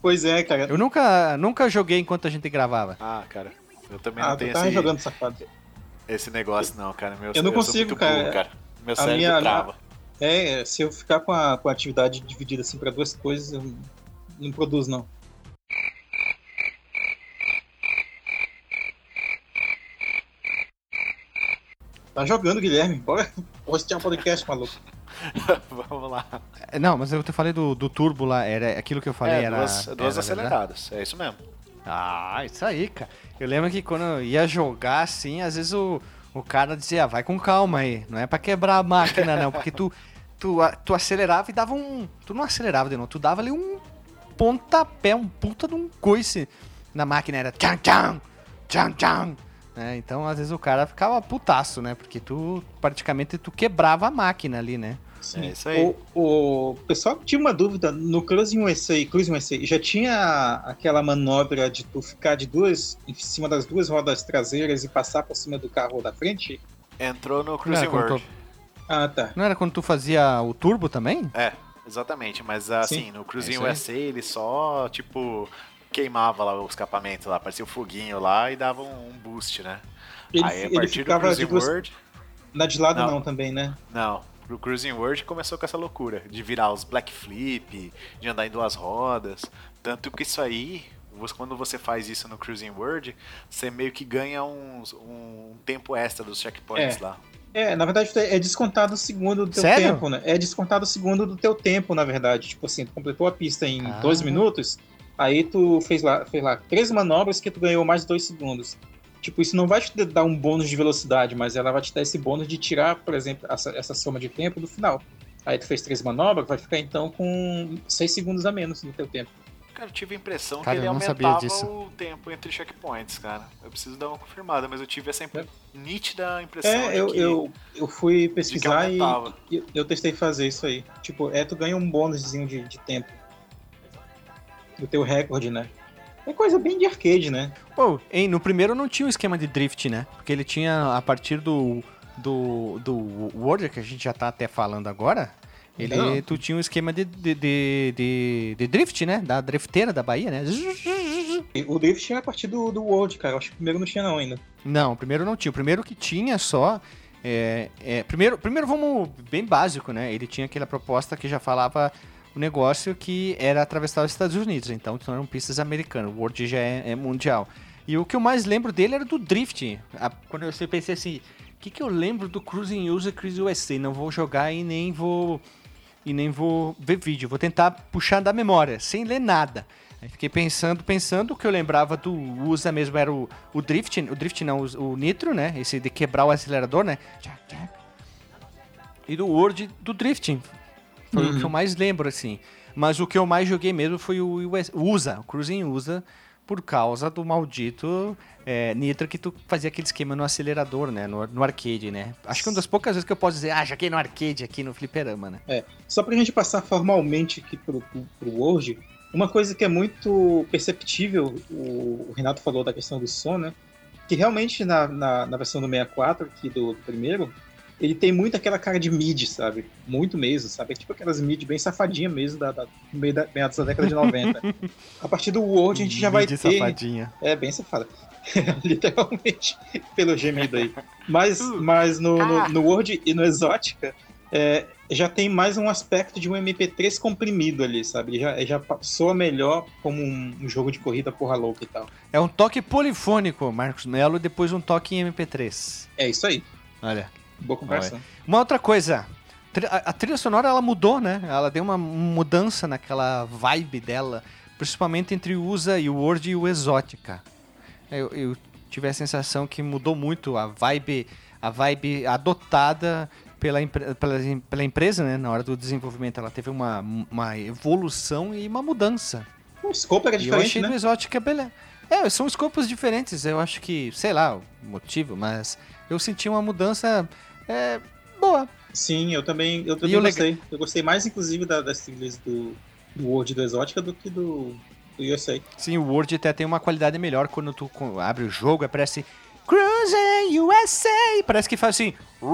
Pois é, cara. Eu nunca, nunca joguei enquanto a gente gravava. Ah, cara. Eu também Ah, não tenho tá esse, jogando safado. esse negócio, não, cara. Meu, Eu não sou consigo, muito cara. burro, Meu A cérebro minha- trava. É, se eu ficar com a, com a atividade dividida assim pra duas coisas, eu não produzo, não. Tá jogando, Guilherme. Bora hostear um podcast, maluco. [LAUGHS] Vamos lá. É, Não, mas eu te falei do, do turbo lá, era aquilo que eu falei, é, era... duas, duas era aceleradas. É isso mesmo. Ah, isso aí, cara. Eu lembro que quando eu ia jogar assim, às vezes o, o cara dizia, "Ah, vai com calma aí, não é pra quebrar a máquina não, porque tu, tu, tu acelerava e dava um... Tu não acelerava de novo, tu dava ali um pontapé, um puta de um coice na máquina, era tchan tchan, tchan tchan. né? então, às vezes o cara ficava putaço, né? Porque tu, praticamente, tu quebrava a máquina ali, né? É isso aí. O, o pessoal tinha uma dúvida, no Cruising USA, Cruising USA, já tinha aquela manobra de tu ficar de duas, em cima das duas rodas traseiras e passar por cima do carro da frente? Entrou no Cruising World. tu, Ah, tá. não era quando tu fazia o turbo também? É, exatamente. Mas assim, no Cruising É isso aí. USA ele só, tipo, queimava lá o escapamento lá, parecia um foguinho lá e dava um, um boost, né? Ele, aí a ele partir do ficava Cruising de duas... World. Na de lado Não. não. também, né? Não, pro Cruising World começou com essa loucura de virar os Black Flip, de andar em duas rodas. Tanto que isso aí, quando você faz isso no Cruising World, você meio que ganha uns- um tempo extra dos checkpoints É. lá. É, na verdade é descontado o segundo do teu Sério? tempo, né? É descontado o segundo do teu tempo, na verdade. Tipo assim, tu completou a pista em Ah. dois minutos, aí tu fez lá, fez lá três manobras que tu ganhou mais dois segundos. Tipo, isso não vai te dar um bônus de velocidade, mas ela vai te dar esse bônus de tirar, por exemplo, essa, essa soma de tempo do final. Aí tu fez três manobras, vai ficar então com seis segundos a menos no teu tempo. Cara, eu tive a impressão Cara, que ele aumentava disso. o tempo entre checkpoints, cara. Eu preciso dar uma confirmada, mas eu tive essa imp- nítida impressão É, de eu, que... eu, eu fui pesquisar e, e eu, eu testei fazer isso aí. Tipo, é, tu ganha um bônusinho de, de tempo. Do teu recorde, né? É coisa bem de arcade, né? Pô, hein, no primeiro não tinha o esquema de drift, né? Porque ele tinha, a partir do, do, do World, que a gente já tá até falando agora, ele, Não. tu tinha um esquema de, de, de, de, de drift, né? Da drifteira da Bahia, né? O Drift tinha a partir do, do World, cara. Eu Acho que o primeiro não tinha não ainda. Não, o primeiro não tinha. O primeiro que tinha só. É, é, primeiro, primeiro vamos bem básico, né? Ele tinha aquela proposta que já falava o negócio que era atravessar os Estados Unidos. Então não eram pistas americanas. O World já é, é mundial. E o que eu mais lembro dele era do Drift. A- quando eu pensei assim, o que, que eu lembro do Cruising User Cruise USA? Não vou jogar e nem vou e nem vou ver vídeo. Vou tentar puxar da memória, sem ler nada. Aí fiquei pensando, pensando, o que eu lembrava do USA mesmo era o, o Drift, o Drift não, o, o Nitro, né? Esse de quebrar o acelerador, né? E do World do Drifting. Foi o Uhum. que eu mais lembro, assim. Mas o que eu mais joguei mesmo foi o US o USA, o Cruising USA, por causa do maldito é, Nitro que tu fazia aquele esquema no acelerador, né? No, no arcade, né? Acho que uma das poucas vezes que eu posso dizer, ah, joguei no arcade aqui no fliperama, né? Só pra gente passar formalmente aqui pro, pro, pro World, uma coisa que é muito perceptível, o, o Renato falou da questão do som, né? Que realmente na, na, na versão do 64, aqui do primeiro, ele tem muito aquela cara de mid, sabe? Muito mesmo, sabe? É tipo aquelas mid bem safadinha mesmo, da, da, meio da, meados da década de 90. [LAUGHS] a partir do World a gente já vai Mid ter... safadinha. É, bem safada. [LAUGHS] Literalmente, pelo gemido aí. Mas, mas no, no, no World e no Exótica, é, já tem mais um aspecto de um MP3 comprimido ali, sabe? Já, já soa melhor como um, um jogo de corrida porra louca e tal. É um toque polifônico, Marcos Melo, e depois um toque em MP3. É isso aí. Olha. Boa comparação. Uma outra coisa. A trilha sonora ela mudou, né? Ela deu uma mudança naquela vibe dela, principalmente entre o USA e o Word e o Exótica. Eu, eu tive a sensação que mudou muito a vibe, a vibe adotada pela, pela, pela empresa, né? Na hora do desenvolvimento, ela teve uma, uma evolução e uma mudança. O scope era E eu diferente, achei né? do Exótica beleza. É, são escopos diferentes. Eu acho que, sei lá, o motivo, mas eu senti uma mudança é, boa. Sim, eu também, eu também gostei. Eu gostei mais, inclusive, da- das trilhas do, do World do Exótica do que do, do USA. Sim, o Word até tem uma qualidade melhor quando tu abre o jogo, aparece Cruising USA, parece que faz assim. [LAUGHS]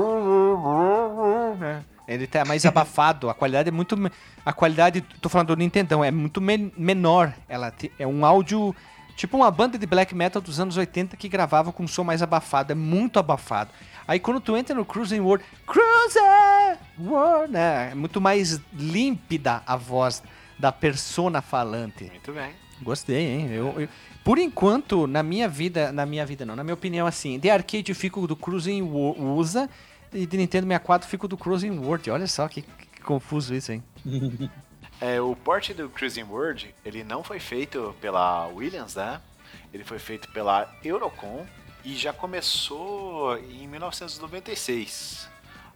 Ele tá mais abafado, a qualidade é muito. A qualidade, tô falando do Nintendão, é muito men- menor. Ela te- é um áudio. Tipo uma banda de black metal dos anos 80 que gravava com um som mais abafado, é muito abafado. Aí quando tu entra no Cruising World, Cruiser World, né? É muito mais límpida a voz da persona falante. Muito bem. Gostei, hein? Eu, eu- por enquanto, na minha vida, na minha vida não, na minha opinião, assim, de arcade eu fico do Cruising Wo- USA e de Nintendo 64 eu fico do Cruising World. Olha só que, que confuso isso, hein? [LAUGHS] É, o port do Cruising World, ele não foi feito pela Williams, né? Ele foi feito pela Eurocom e já começou em 1996,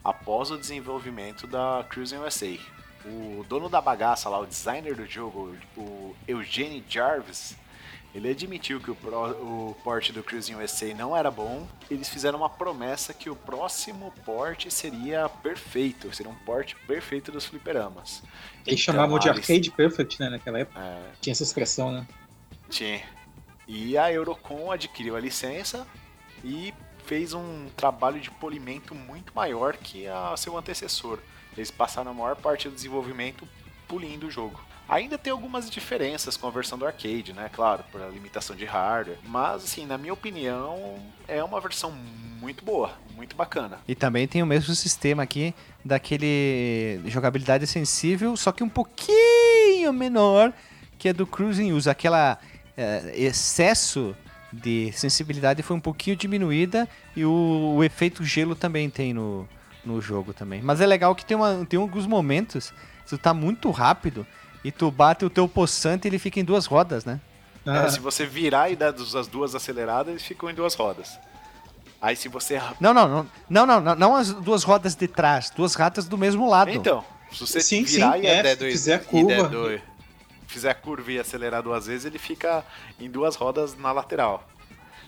após o desenvolvimento da Cruising USA. O dono da bagaça lá, o designer do jogo, o Eugene Jarvis, ele admitiu que o, pro- o port do Cruising USA não era bom. Eles fizeram uma promessa que o próximo port seria perfeito, seria um port perfeito dos fliperamas. Eles Então, chamavam de Arcade Perfect, né, naquela época. É, Tinha essa expressão, né? tinha. E a Eurocom adquiriu a licença e fez um trabalho de polimento muito maior que a seu antecessor. Eles passaram a maior parte do desenvolvimento polindo o jogo. Ainda tem algumas diferenças com a versão do arcade, né? Claro, por a limitação de hardware. Mas, assim, na minha opinião, é uma versão muito boa, muito bacana. E também tem o mesmo sistema aqui daquele jogabilidade sensível, só que um pouquinho menor que é do Cruising USA. Aquela eh, excesso de sensibilidade foi um pouquinho diminuída e o, o efeito gelo também tem no, no jogo também. Mas é legal que tem, uma, tem alguns momentos, se tu tá muito rápido e tu bate o teu poçante ele fica em duas rodas, né? Ah, É, se você virar e dar as duas aceleradas, eles ficam em duas rodas. Aí se você Não, não, não, não, não, não, não as duas rodas de trás, duas ratas do mesmo lado. Então, se você Sim, virar sim, e é, der se dois, fizer a e der curva. dois- fizer a curva e acelerar duas vezes, ele fica em duas rodas na lateral.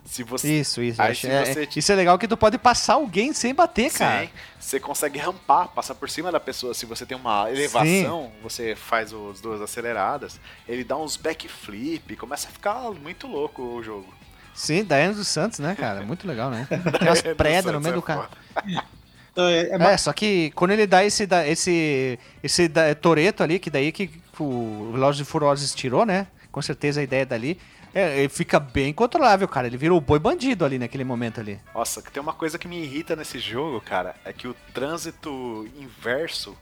Se você Isso, isso. Aí acho- se é- você- é- isso é legal que tu pode passar alguém sem bater, cara. Sim, você consegue rampar, passar por cima da pessoa. Se você tem uma elevação, você faz as duas aceleradas, ele dá uns backflip, começa a ficar muito louco o jogo. Sim, Daiane dos Santos, né, cara? Muito legal, né? [LAUGHS] Tem umas predas no meio do carro. então, é, é É, só que quando ele dá esse, esse, esse Toreto ali, que daí que o Velozes e Furiosos tirou, né? Com certeza a ideia é dali. É, ele fica bem controlável, cara. Ele virou o boi bandido ali naquele momento ali. Nossa, que tem uma coisa que me irrita nesse jogo, cara, é que o trânsito inverso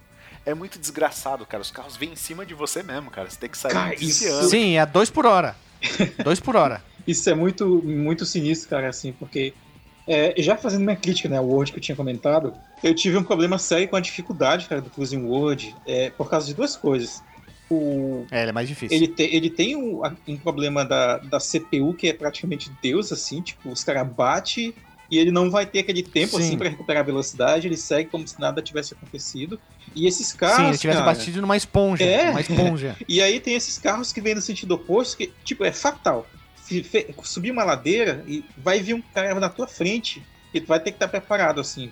é muito desgraçado, cara. Os carros vêm em cima de você mesmo, cara. Você tem que sair Cara, isso- desviando. Sim, é dois por hora. [LAUGHS] dois por hora. Isso é muito, muito sinistro, cara, assim, porque é, já fazendo minha crítica, né, ao Word que eu tinha comentado, eu tive um problema sério com a dificuldade, cara, do Cruising Word, é, por causa de duas coisas. O, É, ele é mais difícil. ele, te, ele tem um, um problema da, da CPU que é praticamente Deus, assim, tipo, os caras batem e ele não vai ter aquele tempo, Sim. assim, pra recuperar a velocidade, ele segue como se nada tivesse acontecido. E esses carros, Sim, ele tivesse cara, batido numa esponja. É. Uma esponja. [LAUGHS] E aí tem esses carros que vêm no sentido oposto, que, tipo, é fatal. Subir uma ladeira e vai vir um cara na tua frente e tu vai ter que estar preparado, assim.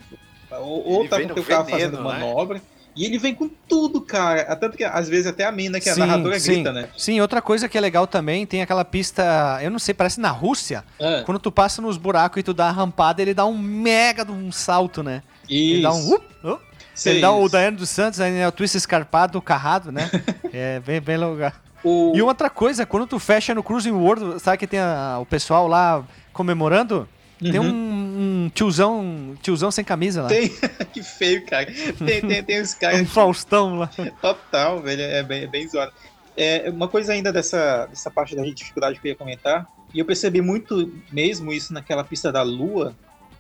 Ou, ou tá com o teu carro fazendo né? manobra. E ele vem com tudo, cara. Tanto que às vezes até a mina, que é a Sim, narradora, sim. grita, né? Sim, outra coisa que é legal também, tem aquela pista, eu não sei, parece na Rússia. Ah, Quando tu passa nos buracos e tu dá a rampada, ele dá um mega de um salto, né? Ele isso. dá um up, up. Ele dá o isso. Daiane dos Santos, aí é o twist escarpado, carrado, né? [LAUGHS] é bem, bem legal. O- E outra coisa, quando tu fecha no Cruising World, sabe que tem a- o pessoal lá comemorando? Tem Uhum. um, um tiozão, tiozão sem camisa lá. Tem, [LAUGHS] que feio, cara. Tem, tem, tem os Um caras Faustão lá. total, velho. É bem, é bem zoado. É, uma coisa ainda dessa, dessa parte da dificuldade que eu ia comentar, e eu percebi muito mesmo isso naquela pista da lua,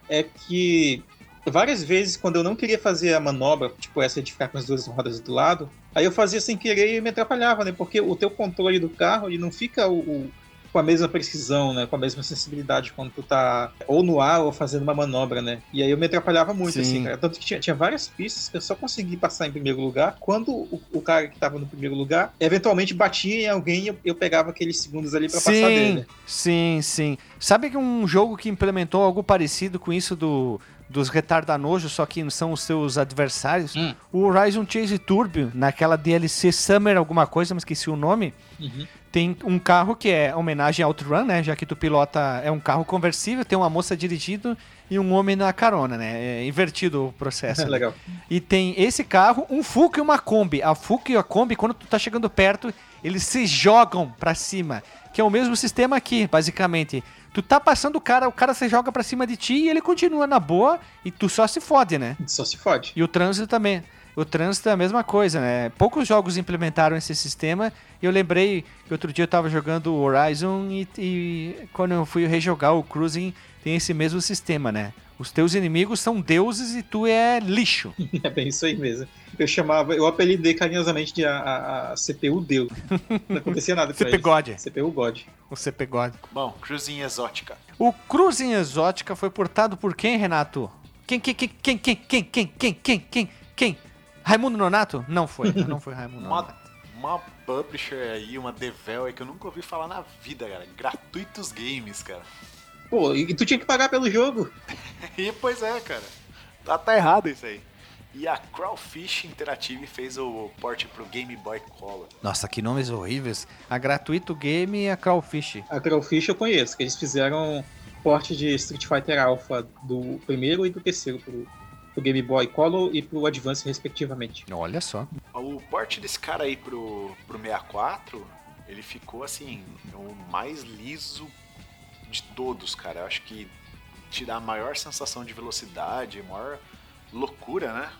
é que várias vezes quando eu não queria fazer a manobra, tipo essa de ficar com as duas rodas do lado, aí eu fazia sem querer e me atrapalhava, né? Porque o teu controle do carro, ele não fica o, o- com a mesma precisão, né? Com a mesma sensibilidade quando tu tá ou no ar ou fazendo uma manobra, né? E aí eu me atrapalhava muito, Sim. assim, cara. Tanto que tinha, tinha várias pistas que eu só consegui passar em primeiro lugar quando o, o cara que tava no primeiro lugar eventualmente batia em alguém e eu, eu pegava aqueles segundos ali pra passar dele. Sim, sim. Sabe que um jogo que implementou algo parecido com isso do, dos retardanojos, só que são os seus adversários? Hum. O Horizon Chase Turbo, naquela DLC Summer alguma coisa, mas esqueci o nome, Uhum. Tem um carro que é homenagem ao Outrun, né? Já que tu pilota, é um carro conversível, tem uma moça dirigindo e um homem na carona, né? É invertido o processo. né? [LAUGHS] Legal. E tem esse carro, um Fuca e uma Kombi. A Fuca e a Kombi, quando tu tá chegando perto, eles se jogam pra cima. Que é o mesmo sistema aqui, basicamente. Tu tá passando o cara, o cara se joga pra cima de ti e ele continua na boa e tu só se fode, né? Só se fode. E o trânsito também. O trânsito é a mesma coisa, né? Poucos jogos implementaram esse sistema. E eu lembrei que outro dia eu tava jogando o Horizon e, e quando eu fui rejogar o Cruising, tem esse mesmo sistema, né? Os teus inimigos são deuses e tu é lixo. [LAUGHS] É bem isso aí mesmo. Eu chamava, eu apelidei carinhosamente de a, a- a CPU Deus. Não acontecia nada com CP eles. God. CPU God. O CP God. Bom, cruzinha exótica. O Cruising Exótica foi portado por quem, Renato? Quem, quem, quem, quem, quem, quem, quem, quem, quem, quem, quem? Raimundo Nonato? Não foi, [LAUGHS] não foi Raimundo Uma, Nonato. uma publisher aí, uma Devel aí que eu nunca ouvi falar na vida, cara. Gratuitos Games, cara. Pô, e tu tinha que pagar pelo jogo. [LAUGHS] E pois é, cara. Tá, tá errado isso aí. E a Crawfish Interactive fez o port pro Game Boy Color. Nossa, que nomes horríveis. A Gratuito Game e a Crawfish. A Crawfish eu conheço, que eles fizeram porte de Street Fighter Alpha do primeiro e do terceiro pro, pro Game Boy Color e pro Advance, respectivamente. Olha só. O port desse cara aí pro, pro 64, ele ficou assim, o mais liso de todos, cara. Eu acho que te dá a maior sensação de velocidade, a maior loucura, né?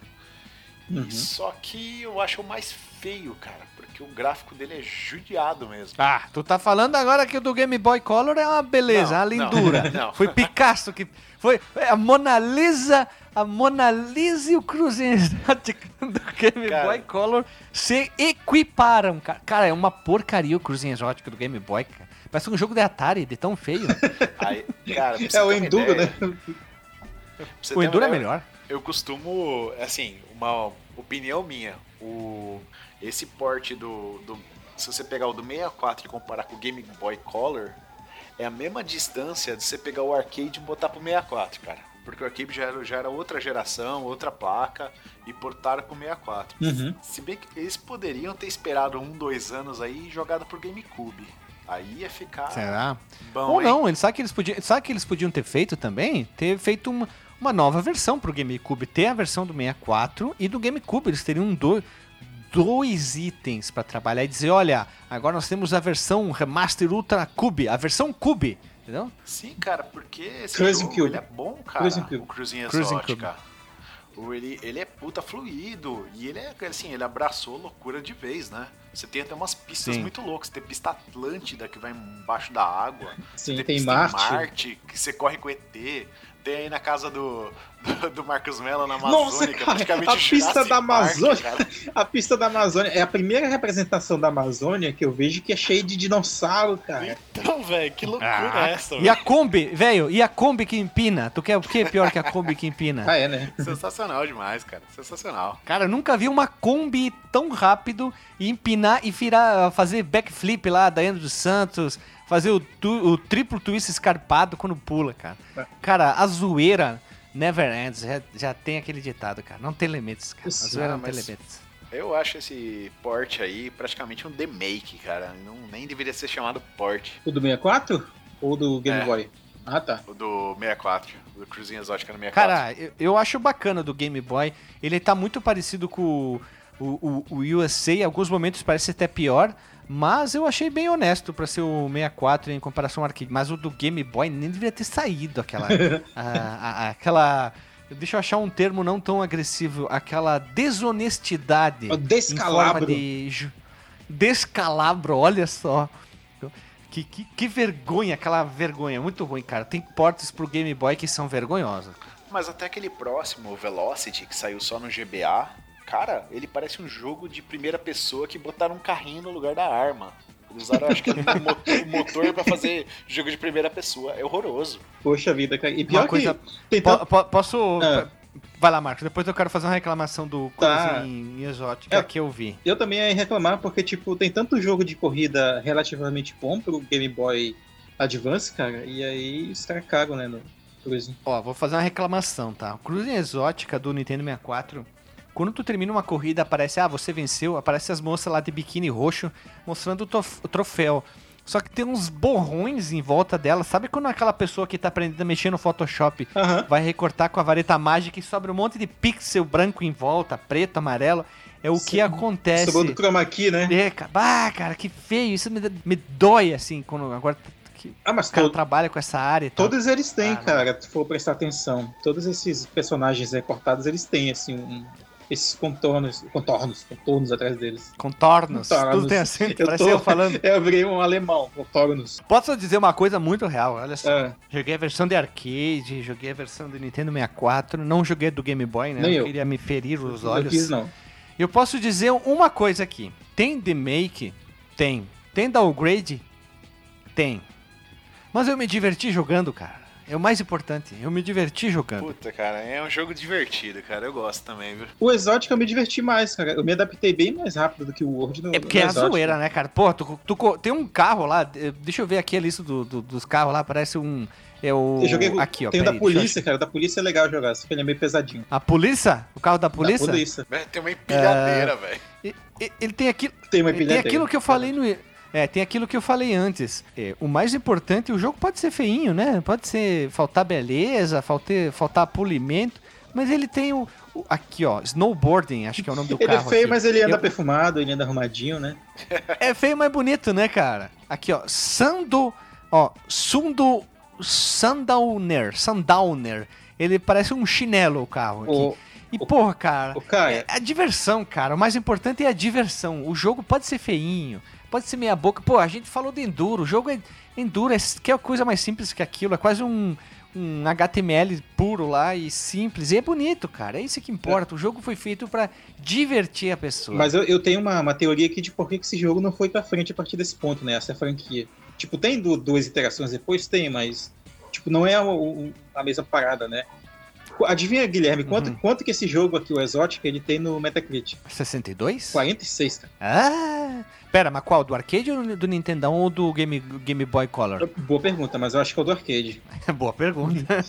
Uhum. Só que eu acho o mais feio, cara, porque o gráfico dele é judiado mesmo. Ah, tu tá falando agora que o do Game Boy Color é uma beleza, Não, uma lindura. não, [LAUGHS] não. Foi Picasso que. Foi a Mona Lisa. A Mona Lisa e o Cruzinho Exótico do Game Cara. Boy Color se equiparam, cara. Cara, é uma porcaria o Cruzinho Exótico do Game Boy, cara. Parece um jogo de Atari, de tão feio. [LAUGHS] Aí, cara, É o Enduro, ideia, né? o Enduro é melhor. Eu costumo, assim, uma opinião minha, o esse port do, do se você pegar o do 64 e comparar com o Game Boy Color, é a mesma distância de você pegar o arcade e botar pro 64, cara. Porque o arcade já era, já era outra geração, outra placa e portaram pro 64. Uhum. Se bem que eles poderiam ter esperado um, dois anos aí e jogado pro GameCube. Aí ia ficar Será? bom, Ou hein? não, eles sabe que eles podiam, sabe que eles podiam ter feito também? Ter feito uma, uma nova versão pro GameCube, ter a versão do 64 e do GameCube, eles teriam do, dois itens pra trabalhar e dizer, olha, agora nós temos a versão Remaster Ultra Cube, a versão Cube, entendeu? Sim, cara, porque esse Cruising jogo Cube. ele é bom, cara. Cruising Cube. O Cruising Cruising Exótica. O, ele, ele é puta fluido. E ele é, assim, ele abraçou loucura de vez, né? Você tem até umas pistas Sim. muito loucas. Tem pista Atlântida que vai embaixo da água. Sim, Você tem pista em Marte. Marte, que você corre com ET. Tem aí na casa do, do, do Marcos Mello na Nossa, Amazônia, que é cara, praticamente a pista Jurassic da Park, Amazônia. cara. A pista da Amazônia é a primeira representação da Amazônia que eu vejo que é cheia de dinossauro, cara. Então, velho, que loucura Ah, é essa, E a Kombi, velho, e a Kombi que empina? Tu quer o que é pior que a Kombi que empina? Ah, é, né? Sensacional demais, cara. Sensacional. Cara, eu nunca vi uma Kombi tão rápido e empinar e virar, fazer backflip lá, Daiane dos Santos, fazer o, tu- o triplo twist escarpado quando pula, cara. É. Cara, a zoeira never ends, já, já tem aquele ditado, cara. Não tem limites, cara. A zoeira ah, não tem limites. Eu acho esse port aí praticamente um demake, cara. Não, nem deveria ser chamado port. O do 64? Ou do Game É. Boy? Ah, tá. O do 64, do Cruzinho Exótica no 64. Cara, eu, eu acho bacana do Game Boy. Ele tá muito parecido com o, o, o USA, em alguns momentos parece até pior, Mas eu achei bem honesto pra ser o 64 em comparação ao arcade. Mas o do Game Boy nem deveria ter saído aquela. [LAUGHS] a- a- a- aquela. Deixa eu achar um termo não tão agressivo. Aquela desonestidade. O em descalabro. forma de descalabro, olha só. Que, que, que vergonha, aquela vergonha. Muito ruim, cara. Tem portes pro Game Boy que são vergonhosas. Mas até aquele próximo, o Velocity, que saiu só no GBA, cara, ele parece um jogo de primeira pessoa que botaram um carrinho no lugar da arma. Eles usaram, acho que, o [LAUGHS] motor, motor pra fazer jogo de primeira pessoa. É horroroso. Poxa vida, cara. E pior Uma coisa- que Po- posso. Ah. Vai lá, Marcos. Depois eu quero fazer uma reclamação do Tá. Em exótica É. que eu vi. Eu também ia reclamar porque, tipo, tem tanto jogo de corrida relativamente bom pro Game Boy Advance, cara, e aí os caras cagam, né, no Cruise. Ó, vou fazer uma reclamação, tá? O Cruise em exótica do Nintendo 64. Quando tu termina uma corrida, aparece, ah, você venceu, aparece as moças lá de biquíni roxo mostrando o, troféu. Só que tem uns borrões em volta dela. Sabe quando aquela pessoa que tá aprendendo a mexer no Photoshop Aham. vai recortar com a vareta mágica e sobra um monte de pixel branco em volta, preto, amarelo? É o que Sobrou- acontece. Sobrou do chroma key, né? É, cara, ah, cara, que feio. Isso me, me dói, assim, quando agora que Ah, mas o cara to- trabalha com essa área todos eles têm, Ah, cara, se for prestar atenção. Todos esses personagens recortados, eles têm, assim, um- esses contornos, contornos, contornos atrás deles. Contornos. Contornos. Tudo tem acento, Eu parece tô- eu falando. [LAUGHS] Eu virei um alemão, contornos. Posso dizer uma coisa muito real, olha só. Ah, Joguei a versão de arcade, joguei a versão do Nintendo 64, não joguei do Game Boy, né? Nem não eu. queria me ferir os não olhos. quis, não. Eu posso dizer uma coisa aqui. Tem remake? Tem. Tem downgrade? Tem. Mas eu me diverti jogando, cara. É o mais importante. Eu me diverti jogando. Puta, cara, é um jogo divertido, cara. Eu gosto também, viu? O Exótico eu me diverti mais, cara. Eu me adaptei bem mais rápido do que o World no É porque é no a Exótico. zoeira, né, cara? Pô, tu, tu tem um carro lá, eh, deixa eu ver aqui a lista do- do- dos carros lá, parece um. É o. Eu joguei aqui, ó. Tem o da eu polícia, cara. Da polícia é legal jogar, só que ele é meio pesadinho. A polícia? O carro da polícia? Da polícia. É, Tem uma empilhadeira, velho. E- e- Ele tem aquilo. Tem uma Tem empilhadeira. aquilo que eu falei no. É, tem aquilo que eu falei antes. É, o mais importante, o jogo pode ser feinho, né? Pode ser faltar beleza, faltar, faltar polimento, mas ele tem o, o- aqui, ó, snowboarding, acho que é o nome do Ele é carro. feio, aqui. mas ele anda Eu- perfumado, ele anda arrumadinho, né? É feio, mas bonito, né, cara? Aqui, ó, Sando, ó, Sundo Sundowner, Sundowner. Ele parece um chinelo o carro aqui. O, E porra, cara, o cara, é a diversão, cara. O mais importante é a diversão. O jogo pode ser feinho, pode ser meia boca. Pô, a gente falou de enduro. O jogo é enduro, é que é coisa mais simples que aquilo. É quase um, um HTML puro lá e simples. E é bonito, cara. É isso que importa. O jogo foi feito pra divertir a pessoa. Mas eu, eu tenho uma, uma teoria aqui de por que esse jogo não foi pra frente a partir desse ponto, né? Essa franquia. Tipo, tem du- duas iterações depois? Tem, mas. Tipo, não é o- a mesma parada, né? Adivinha, Guilherme, quanto, Uhum. quanto que esse jogo aqui, o Exotic, ele tem no Metacritic? 62? 46, cara. Ah! Pera, mas qual? Do arcade ou do Nintendão ou do Game, Game Boy Color? Boa pergunta, mas eu acho que é o do arcade. [LAUGHS] Boa pergunta.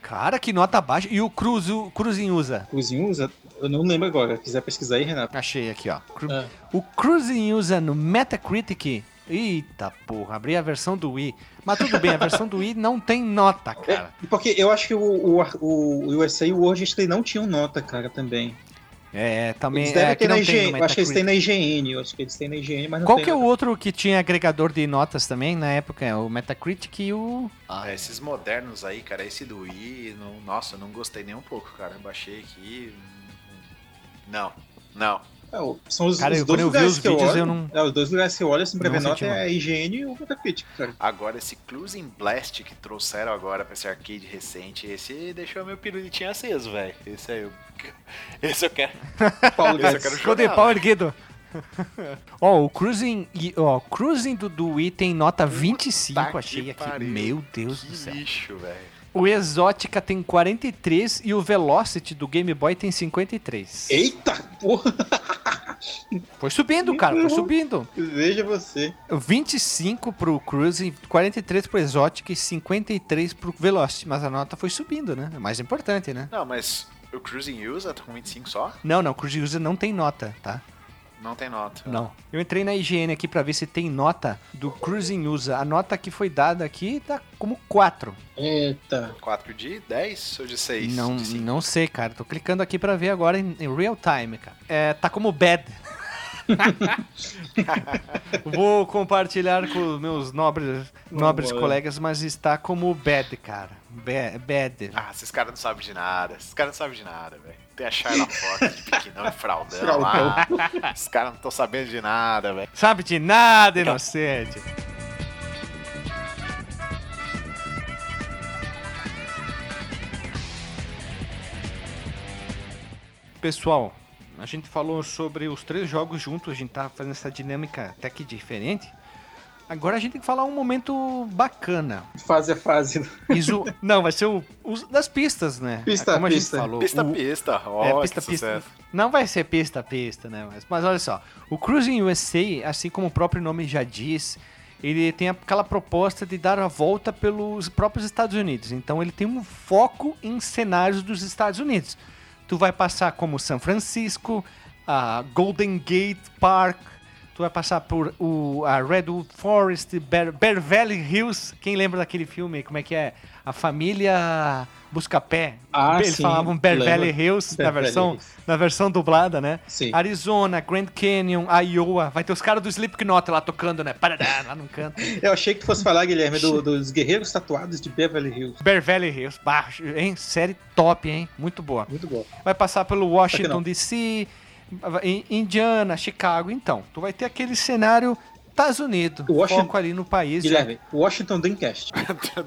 Cara, que nota baixa. E o Cruz, o Cruzinho usa? Cruzinho usa? Eu não lembro agora. Se quiser pesquisar aí, Renato. Achei aqui, ó. Cru- Ah. O Cruising usa no Metacritic. Eita porra, abri a versão do Wii. Mas tudo bem, a versão do Wii não tem nota, cara. É, porque eu acho que o, o, o USA e o World eles não tinham nota, cara, também. É, também. Eles É, devem aqui ter na IGN. acho que eles têm na IGN. Eu acho que eles têm na IGN, mas não Qual tem que é o outro que tinha agregador de notas também na época? É O Metacritic e o. Ah, esses modernos aí, cara, esse do Wii, não, nossa, eu não gostei nem um pouco, cara. Eu baixei aqui. Não, não. É, são os, Cara, os dois quando eu vi lugares os que eu vídeos, olho. eu não- É, os dois lugares que eu olho assim pra ver nota é a IGN e o Metacritic, cara. Agora, esse Cruising Blast que trouxeram agora pra esse arcade recente, esse deixou meu pirulitinho aceso, velho. Esse aí eu. [LAUGHS] Esse eu quero. [LAUGHS] Paulo Esse eu Guedes. quero jogar, pau erguido. [LAUGHS] Ó, o Cruising, e- ó, Cruising do, do Wii tem nota 25, que achei aqui. pariu. Meu Deus do Que céu. lixo, velho. O Exótica tem 43 e o Velocity do Game Boy tem 53. Eita, porra! Foi subindo, cara, foi subindo. Veja você. 25 pro Cruising, 43 pro Exótica e 53 pro Velocity. Mas a nota foi subindo, né? É mais importante, né? Não, mas o Cruising Usa tá com 25 só? Não, não, Cruising User não tem nota, tá? Não tem nota. Não. Eu entrei na IGN aqui pra ver se tem nota do Cruising User. A nota que foi dada aqui tá como 4. Eita. 4 de 10 ou de 6? Não, de não sei, cara. Tô clicando aqui pra ver agora em, em real time, cara. É, tá como bad. [LAUGHS] Vou compartilhar com os meus nobres, nobres Vamos, colegas, mas está como bad, cara. Ba- Bad. Ah, esses caras não sabem de nada. Esses caras não sabem de nada, velho. Tem a Charla [LAUGHS] Fox de pequenão e fraldão Fraldão. lá. Os caras não estão sabendo de nada, velho. Sabe de nada, inocente. Pessoal, a gente falou sobre os três jogos juntos, a gente tá fazendo essa dinâmica até que diferente. Agora a gente tem que falar um momento bacana. Fase a fase. Iso... [LAUGHS] Não, vai ser o os das pistas, né? Pista Como a pista. gente falou. Pista, o- pista. é, Ó, pista, que pista. Não vai ser pista, pista, né? Mas, mas olha só, o Cruising USA, assim como o próprio nome já diz, ele tem aquela proposta de dar a volta pelos próprios Estados Unidos. Então ele tem um foco em cenários dos Estados Unidos. Tu vai passar como São Francisco, a Golden Gate Park, tu vai passar por o, a Redwood Forest, Bear, Bear Valley Hills. Quem lembra daquele filme? Como é que é? A família Buscapé. Ah, Eles sim, falavam Bear lembro. Valley Hills Bear na Valley versão, Hills. na versão dublada, né? Sim. Arizona, Grand Canyon, Iowa. Vai ter os caras do Slipknot lá tocando, né? Parará, lá no canto. Eu achei que tu fosse falar, Guilherme, do- dos guerreiros tatuados de Beverly Hills. Bear Valley Hills. Baixo, hein? Série top, hein? Muito boa. Muito bom. Vai passar pelo Washington. DC, Indiana, Chicago. Então, tu vai ter aquele cenário Estados Unidos. Washington- Foco ali no país. já. Guilherme, Washington [LAUGHS] Dreamcast.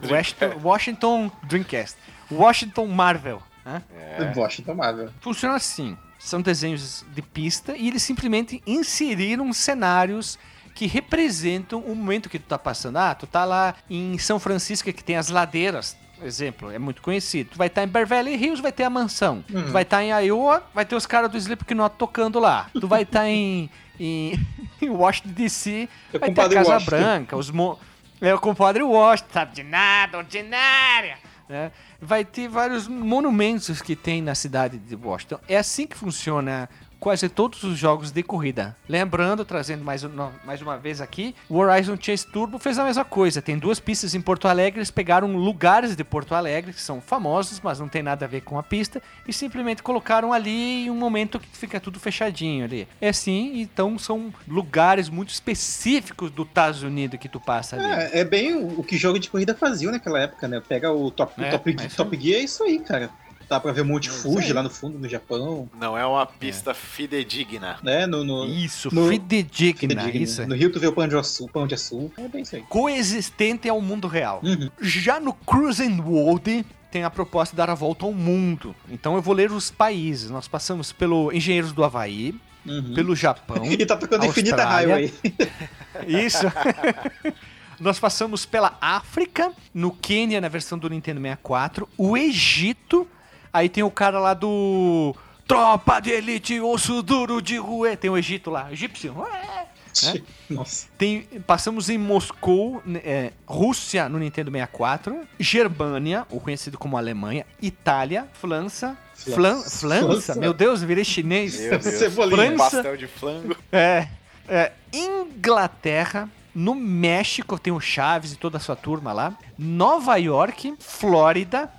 Washington, Washington Dreamcast. Washington Marvel. né? É. Washington Marvel. Funciona assim: são desenhos de pista e eles simplesmente inseriram cenários que representam o momento que tu tá passando. Ah, tu tá lá em São Francisco que tem as ladeiras. Exemplo, é muito conhecido. Tu vai estar em Beverly Hills, vai ter a mansão. Uhum. Tu vai estar em Iowa, vai ter os caras do Slipknot tocando lá. Tu vai estar em, [LAUGHS] em, [LAUGHS] em Washington DC, É vai ter a Casa Washington. Branca, os mo... é o compadre Washington, sabe de nada, ordinária. né? Vai ter vários monumentos que tem na cidade de Washington. É assim que funciona quase todos os jogos de corrida. Lembrando, trazendo mais, um- mais uma vez aqui, o Horizon Chase Turbo fez a mesma coisa. Tem duas pistas em Porto Alegre, eles pegaram lugares de Porto Alegre que são famosos, mas não tem nada a ver com a pista, e simplesmente colocaram ali em um momento que fica tudo fechadinho ali. É assim, então são lugares muito específicos do Estados Unidos que tu passa ali. É, é bem o, o que jogo de corrida fazia naquela época, né? Pega o Top, o É, top, mas top Gear, é isso aí, cara. Dá pra ver Monte É isso Fuji lá no fundo, no Japão. Não é uma pista fidedigna. Né? No, no, Isso, no- fidedigna, fidedigno. isso. no Rio tu vê o Pão de Açúcar. Pão de açúcar. É bem isso aí. Coexistente ao mundo real. Uhum. Já no Cruising World tem a proposta de dar a volta ao mundo. Então eu vou ler os países. Nós passamos pelo Engenheiros do Havaí, Uhum. pelo Japão. [LAUGHS] E tá tocando Infinita. Highway. [LAUGHS] Isso. [LAUGHS] Nós passamos pela África, no Quênia, na versão do Nintendo 64, o Egito, aí tem o cara lá do Tropa de Elite, Osso Duro de Rue, tem o Egito lá, egípcio. Ué. É. Nossa. Tem, passamos em Moscou, né, é, Rússia no Nintendo 64, Germânia, o conhecido como Alemanha, Itália, França, Flan, França. França, meu Deus, eu virei chinês. Meu Deus. Cebolinha. França. Pastel de flango. É, é, Inglaterra, no México tem o Chaves e toda a sua turma lá, Nova York, Flórida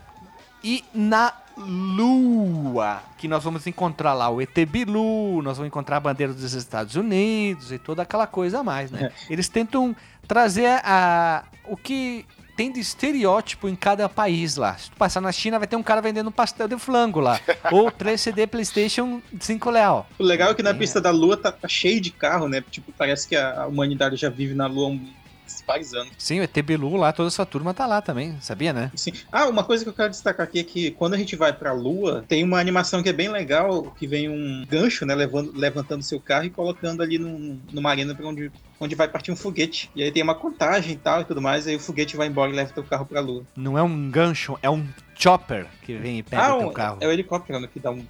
e na Lua, que nós vamos encontrar lá o ET Bilu, nós vamos encontrar a bandeira dos Estados Unidos e toda aquela coisa a mais, né? Eles tentam trazer a, o que tem de estereótipo em cada país lá. Se tu passar na China, vai ter um cara vendendo pastel de flango lá. [LAUGHS] ou 3 CD PlayStation 5 Leal. O legal é que na É. pista da Lua tá, tá cheio de carro, né? Tipo, parece que a, humanidade já vive na Lua há uns vários anos. Sim, o ET Bilu lá, toda essa turma tá lá também, sabia, né? Assim, ah, uma coisa que eu quero destacar aqui é que quando a gente vai pra Lua, tem uma animação que é bem legal, que vem um gancho, né, levando, levantando seu carro e colocando ali num- numa arena pra onde, onde vai partir um foguete. E aí tem uma contagem e tal e tudo mais, aí o foguete vai embora e leva teu carro pra Lua. Não é um gancho, é um chopper que vem e pega ah, o teu um- carro. é o helicóptero né, que dá um...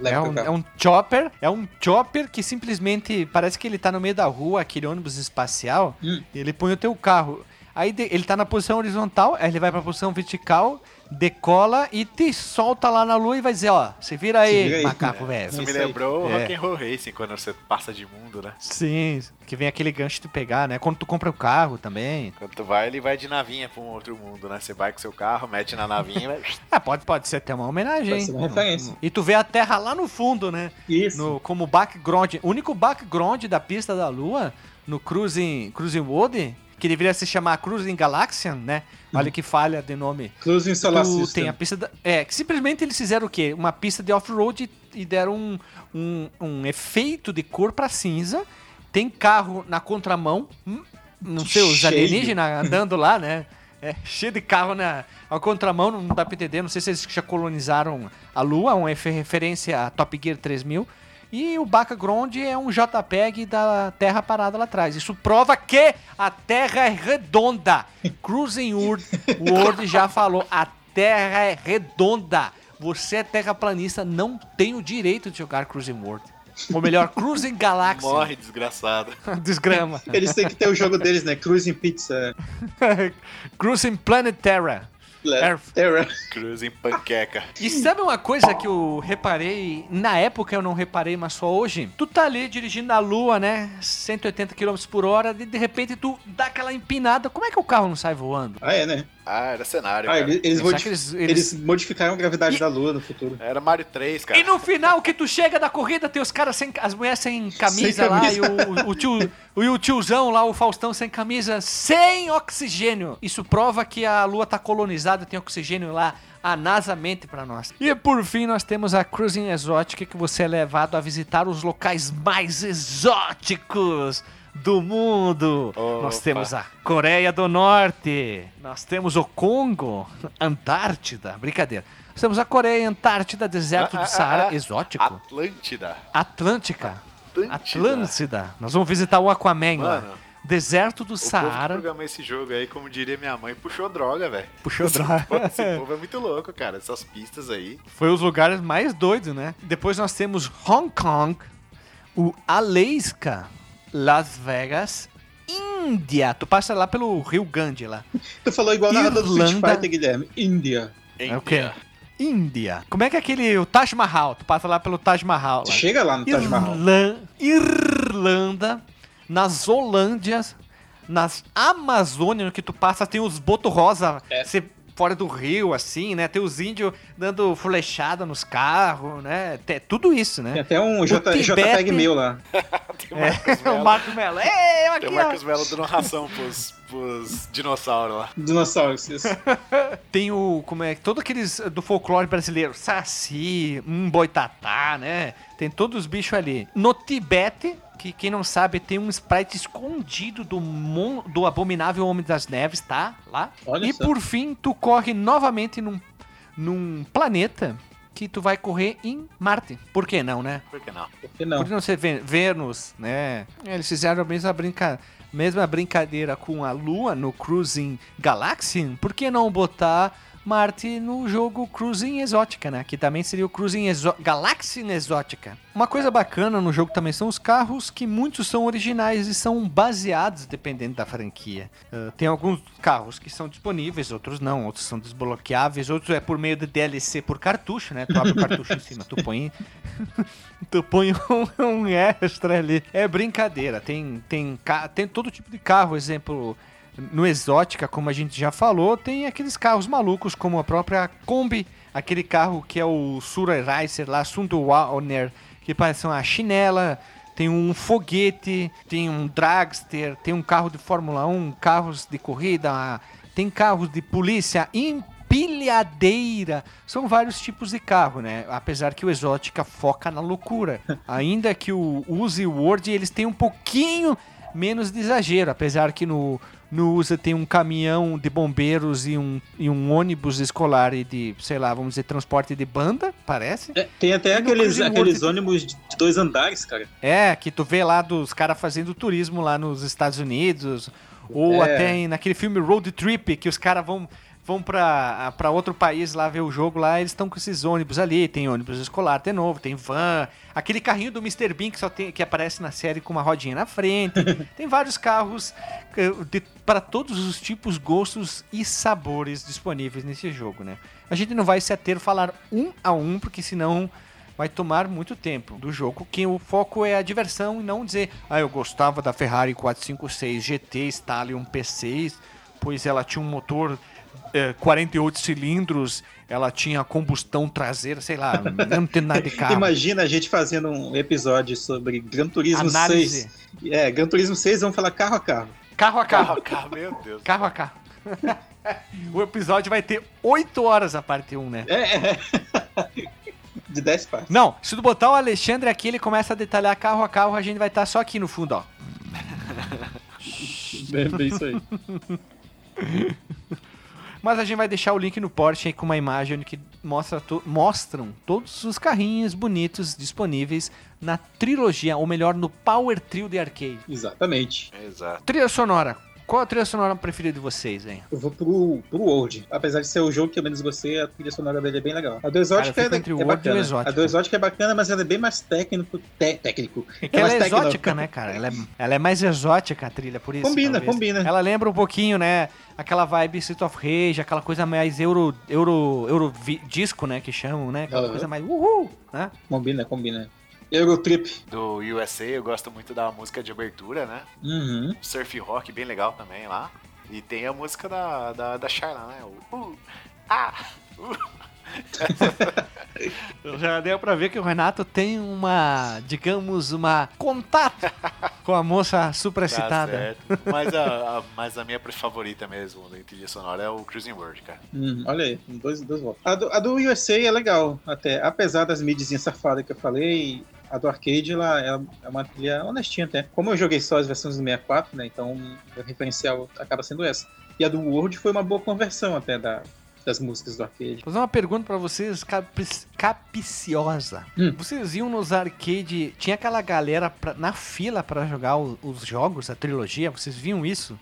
Né, É um, é um chopper, é um chopper que simplesmente parece que ele tá no meio da rua, aquele ônibus espacial, Hum. e ele põe o teu carro. Aí ele tá na posição horizontal, aí ele vai pra posição vertical, decola e te solta lá na lua e vai dizer, ó, se vira aí, Se vira aí. macaco É. velho. Isso me lembrou o É. Rock'n'Roll Racing, quando você passa de mundo, né? Sim, que vem aquele gancho de pegar, né? Quando tu compra o carro também. Quando tu vai, ele vai de navinha pra um outro mundo, né? Você vai com seu carro, mete na navinha e vai... [LAUGHS] Ah, pode, pode ser até uma homenagem. Pode ser uma referência. E tu vê a Terra lá no fundo, né? Isso. No, como background. O único background da pista da Lua no Cruising, Cruising World, que deveria se chamar Cruising Galaxian, né? Olha que falha de nome. Cruising Solar Tu System. tem a pista da, É, que simplesmente eles fizeram o quê? Uma pista de off-road e deram um, um, um efeito de cor pra cinza. Tem carro na contramão. hum, Não sei, os alienígenas andando lá, né? É, cheio de carro na a contramão, não dá pra entender. Não sei se eles já colonizaram a Lua, uma refer- referência a Top Gear 3000. E o background é um JPEG da Terra parada lá atrás. Isso prova que a Terra é redonda. Cruising World, World já falou, a Terra é redonda. Você é terraplanista, não tem o direito de jogar Cruising World. Ou melhor, Cruising Galaxy. Morre, desgraçado. [LAUGHS] Desgrama. Eles têm que ter o jogo deles, né? Cruising Pizza. [LAUGHS] Cruising Planet Terra. Earth. Terra. Cruising panqueca. E sabe uma coisa que eu reparei? Na época eu não reparei, mas só hoje. Tu tá ali dirigindo na lua, né? 180 km por hora, e de repente tu dá aquela empinada. Como é que o carro não sai voando? Ah, é, né? Ah, era cenário, Ah, eles, eles, eles- eles eles- modificaram a gravidade E- da Lua no futuro. Era Mario 3, cara. E no final que tu chega da corrida, tem os caras sem. As mulheres sem camisa, Sem lá camisa. e o, o, tio, o tiozão lá, o Faustão sem camisa, sem oxigênio. Isso prova que a lua tá colonizada, tem oxigênio lá. A NASA mente pra nós. E por fim, nós temos a Cruising Exótica, que você é levado a visitar os locais mais exóticos do mundo. Opa. Nós temos a Coreia do Norte. Nós temos o Congo, Antártida. Brincadeira. Nós temos a Coreia, Antártida, deserto Ah, do Saara, ah, exótico. Atlântida. Atlântica. Atlântida. Atlântida. Nós vamos visitar o Aquaman lá. Mano, Deserto do O povo Saara. programou esse jogo aí, como diria minha mãe, puxou droga, velho. Puxou [LAUGHS] droga. Esse povo é muito louco, cara. Essas pistas aí. Foi os lugares mais doidos, né? Depois nós temos Hong Kong, o Alaska, Las Vegas, Índia. Tu passa lá pelo Rio Grande lá. Tu falou igual na narrador do Street Irlanda. Fighter, Guilherme. Índia. É o quê? Índia. Como é que é aquele o Taj Mahal? Tu passa lá pelo Taj Mahal. Lá. chega lá no Taj Mahal. Irlan- Irlanda, nas Holândias, nas Amazônias, que tu passa, tem os botos rosa É. cê- fora do rio, assim, né? Tem os índios dando flechada nos carros, né? Tem tudo isso, Tem né? até um J, Tibete- JPEG meu lá. [LAUGHS] Tem o Marcos [LAUGHS] o Mello. Marcos Mello. Ei, eu aqui, Tem o. Marcos Mello dando ração pros, pros dinossauros lá. Dinossauros. Isso. [LAUGHS] Tem o, como é, todos aqueles do folclore brasileiro, saci, um boitatá, né? Tem todos os bichos ali. No Tibete, que quem não sabe, tem um sprite escondido do, mon, do abominável Homem das Neves, tá? Lá. Olha e só. por fim, tu corre novamente num, num planeta que tu vai correr em Marte. Por que não, né? Por que não? Por que não? Por não ser Vê- Vênus, né? Eles fizeram a mesma, brinca... mesma brincadeira com a Lua no Cruising Galaxy. Por que não botar Marte no jogo Cruising Exótica, né? Que também seria o Cruising Exo... Galaxy Exótica. Uma coisa bacana no jogo também são os carros que muitos são originais e são baseados dependendo da franquia. Ah, tem alguns carros que são disponíveis, outros não, outros são desbloqueáveis, outros é por meio de DLC por cartucho, né? Tu abre o cartucho em cima, tu põe [LAUGHS] tu põe um, um extra ali. É brincadeira. Tem, tem, tem todo tipo de carro. Exemplo, no Exótica, como a gente já falou, tem aqueles carros malucos, como a própria Kombi. Aquele carro que é o Sura Racer lá, Sunduwaner, que parece uma chinela. Tem um foguete, tem um dragster, tem um carro de Fórmula 1, carros de corrida, tem carros de polícia, empilhadeira. São vários tipos de carro, né? Apesar que o Exótica foca na loucura. [LAUGHS] Ainda que o Uzi e o Word, eles têm um pouquinho menos de exagero. Apesar que no, no USA tem um caminhão de bombeiros e um, e um ônibus escolar e de, sei lá, vamos dizer, transporte de banda, parece. É, tem até E aqueles, aqueles ônibus de dois andares, cara. É, que tu vê lá dos caras fazendo turismo lá nos Estados Unidos. Ou É. até em- naquele filme Road Trip, que os caras vão vão pra outro país lá ver o jogo lá, eles estão com esses ônibus ali, tem ônibus escolar, tem novo, tem van, aquele carrinho do Mr. Bean que só tem que aparece na série com uma rodinha na frente. [LAUGHS] tem vários carros eh, para todos os tipos, gostos e sabores disponíveis nesse jogo, né? A gente não vai se ater falar um a um, porque senão vai tomar muito tempo do jogo, que o foco é a diversão e não dizer, ah, eu gostava da Ferrari 456 GT Stallion P6, pois ela tinha um motor eh, 48 cilindros, ela tinha combustão traseira, sei lá, eu não entendo nada de carro. [LAUGHS] Imagina a gente fazendo um episódio sobre Gran Turismo Análise. 6. É, Gran Turismo 6, vamos falar carro a carro. Carro a carro. Carro, carro, meu Deus. Carro a carro. [LAUGHS] o episódio vai ter 8 horas a parte 1, né? É, é. [LAUGHS] De 10 partes. Não, se tu botar o Alexandre aqui, ele começa a detalhar carro a carro, a gente vai estar só aqui no fundo, ó. É bem isso aí. Mas a gente vai deixar o link no Porsche aí com uma imagem que mostra to- mostram todos os carrinhos bonitos disponíveis na trilogia, ou melhor, no Power Trio de arcade. Exatamente. Exato. Trilha sonora. Qual a trilha sonora preferida de vocês, hein? Eu vou pro, pro World. Apesar de ser o jogo que eu menos gostei, a trilha sonora dele é bem legal. A do Exótica é, é bacana. A do Exótica é bacana, mas ela é bem mais técnico. te- técnico. É que ela é técnico. exótica, né, cara? Ela é, ela é mais exótica a trilha, por isso. Combina, talvez. combina. Ela lembra um pouquinho, né? Aquela vibe Street of Rage, aquela coisa mais euro, euro, euro disco, né? Que chamam, né? Aquela Aham. coisa mais uhul, né? Combina, combina. Eurotrip. Do USA eu gosto muito da música de abertura, né? Uhum. Surf rock bem legal também lá. E tem a música da, da, da Shyla, né? O uh, ah, uh. [LAUGHS] Já deu pra ver que o Renato tem uma, digamos, uma contato com a moça Tá supracitada. certo. Mas a, a, mas a minha favorita mesmo da trilha sonora é o Cruising World, cara. Hum, olha aí, dois, dois votos. A do, a do USA é legal, até. Apesar das mídiazinhas safadas que eu falei, a do arcade ela, ela é uma trilha honestinha até. Como eu joguei só as versões do 64, né? Então o referencial acaba sendo essa. E a do World foi uma boa conversão até da, das músicas do arcade. Vou fazer uma pergunta pra vocês, capric- capiciosa. Hum. Vocês iam nos arcade, tinha aquela galera pra- na fila pra jogar o- os jogos, a trilogia, vocês viam isso?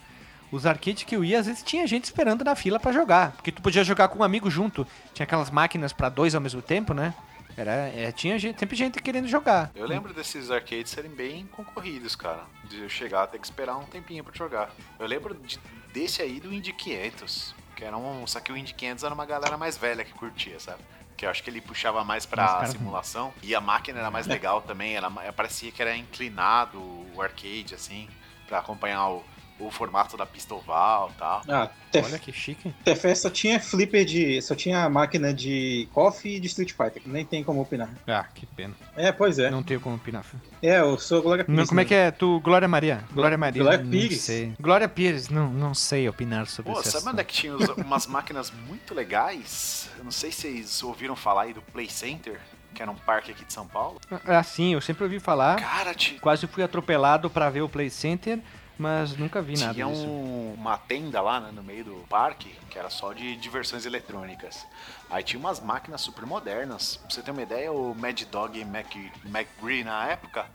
Os arcades que eu ia, às vezes tinha gente esperando na fila pra jogar, porque tu podia jogar com um amigo junto. Tinha aquelas máquinas pra dois ao mesmo tempo, né? Era, é, tinha gente, sempre gente querendo jogar. Eu lembro desses arcades serem bem concorridos, cara. De eu chegar ter que esperar um tempinho pra jogar. Eu lembro de- desse aí do Indy 500. Que era um. Só que o Indy 500 era uma galera mais velha que curtia, sabe? Que eu acho que ele puxava mais pra simulação. E a máquina era mais legal também. Era, ma- parecia que era inclinado o arcade, assim. Pra acompanhar o, o formato da pista oval e tal. Ah, Tef, Olha que chique. Tefé só tinha flipper de. só tinha máquina de coffee e de Street Fighter, que nem tem como opinar. Ah, que pena. É, pois é. Não tenho como opinar. É, eu sou Glória Não, como é que é? Tu, Glória Maria? Glória Maria. Glória não Pires. sei. Glória Pires, não, não sei opinar sobre Pô, esse sabe assunto. onde é que tinha umas máquinas muito legais? Eu não sei se vocês ouviram falar aí do Play Center, que era um parque aqui de São Paulo. Ah, sim, eu sempre ouvi falar. Cara, ti- Quase fui atropelado pra ver o Play Center, mas nunca vi nada tinha disso. um- uma tenda lá né, no meio do parque, que era só de diversões eletrônicas. Aí tinha umas máquinas super modernas. Pra você ter uma ideia, o Mad Dog Mac, McGree na época,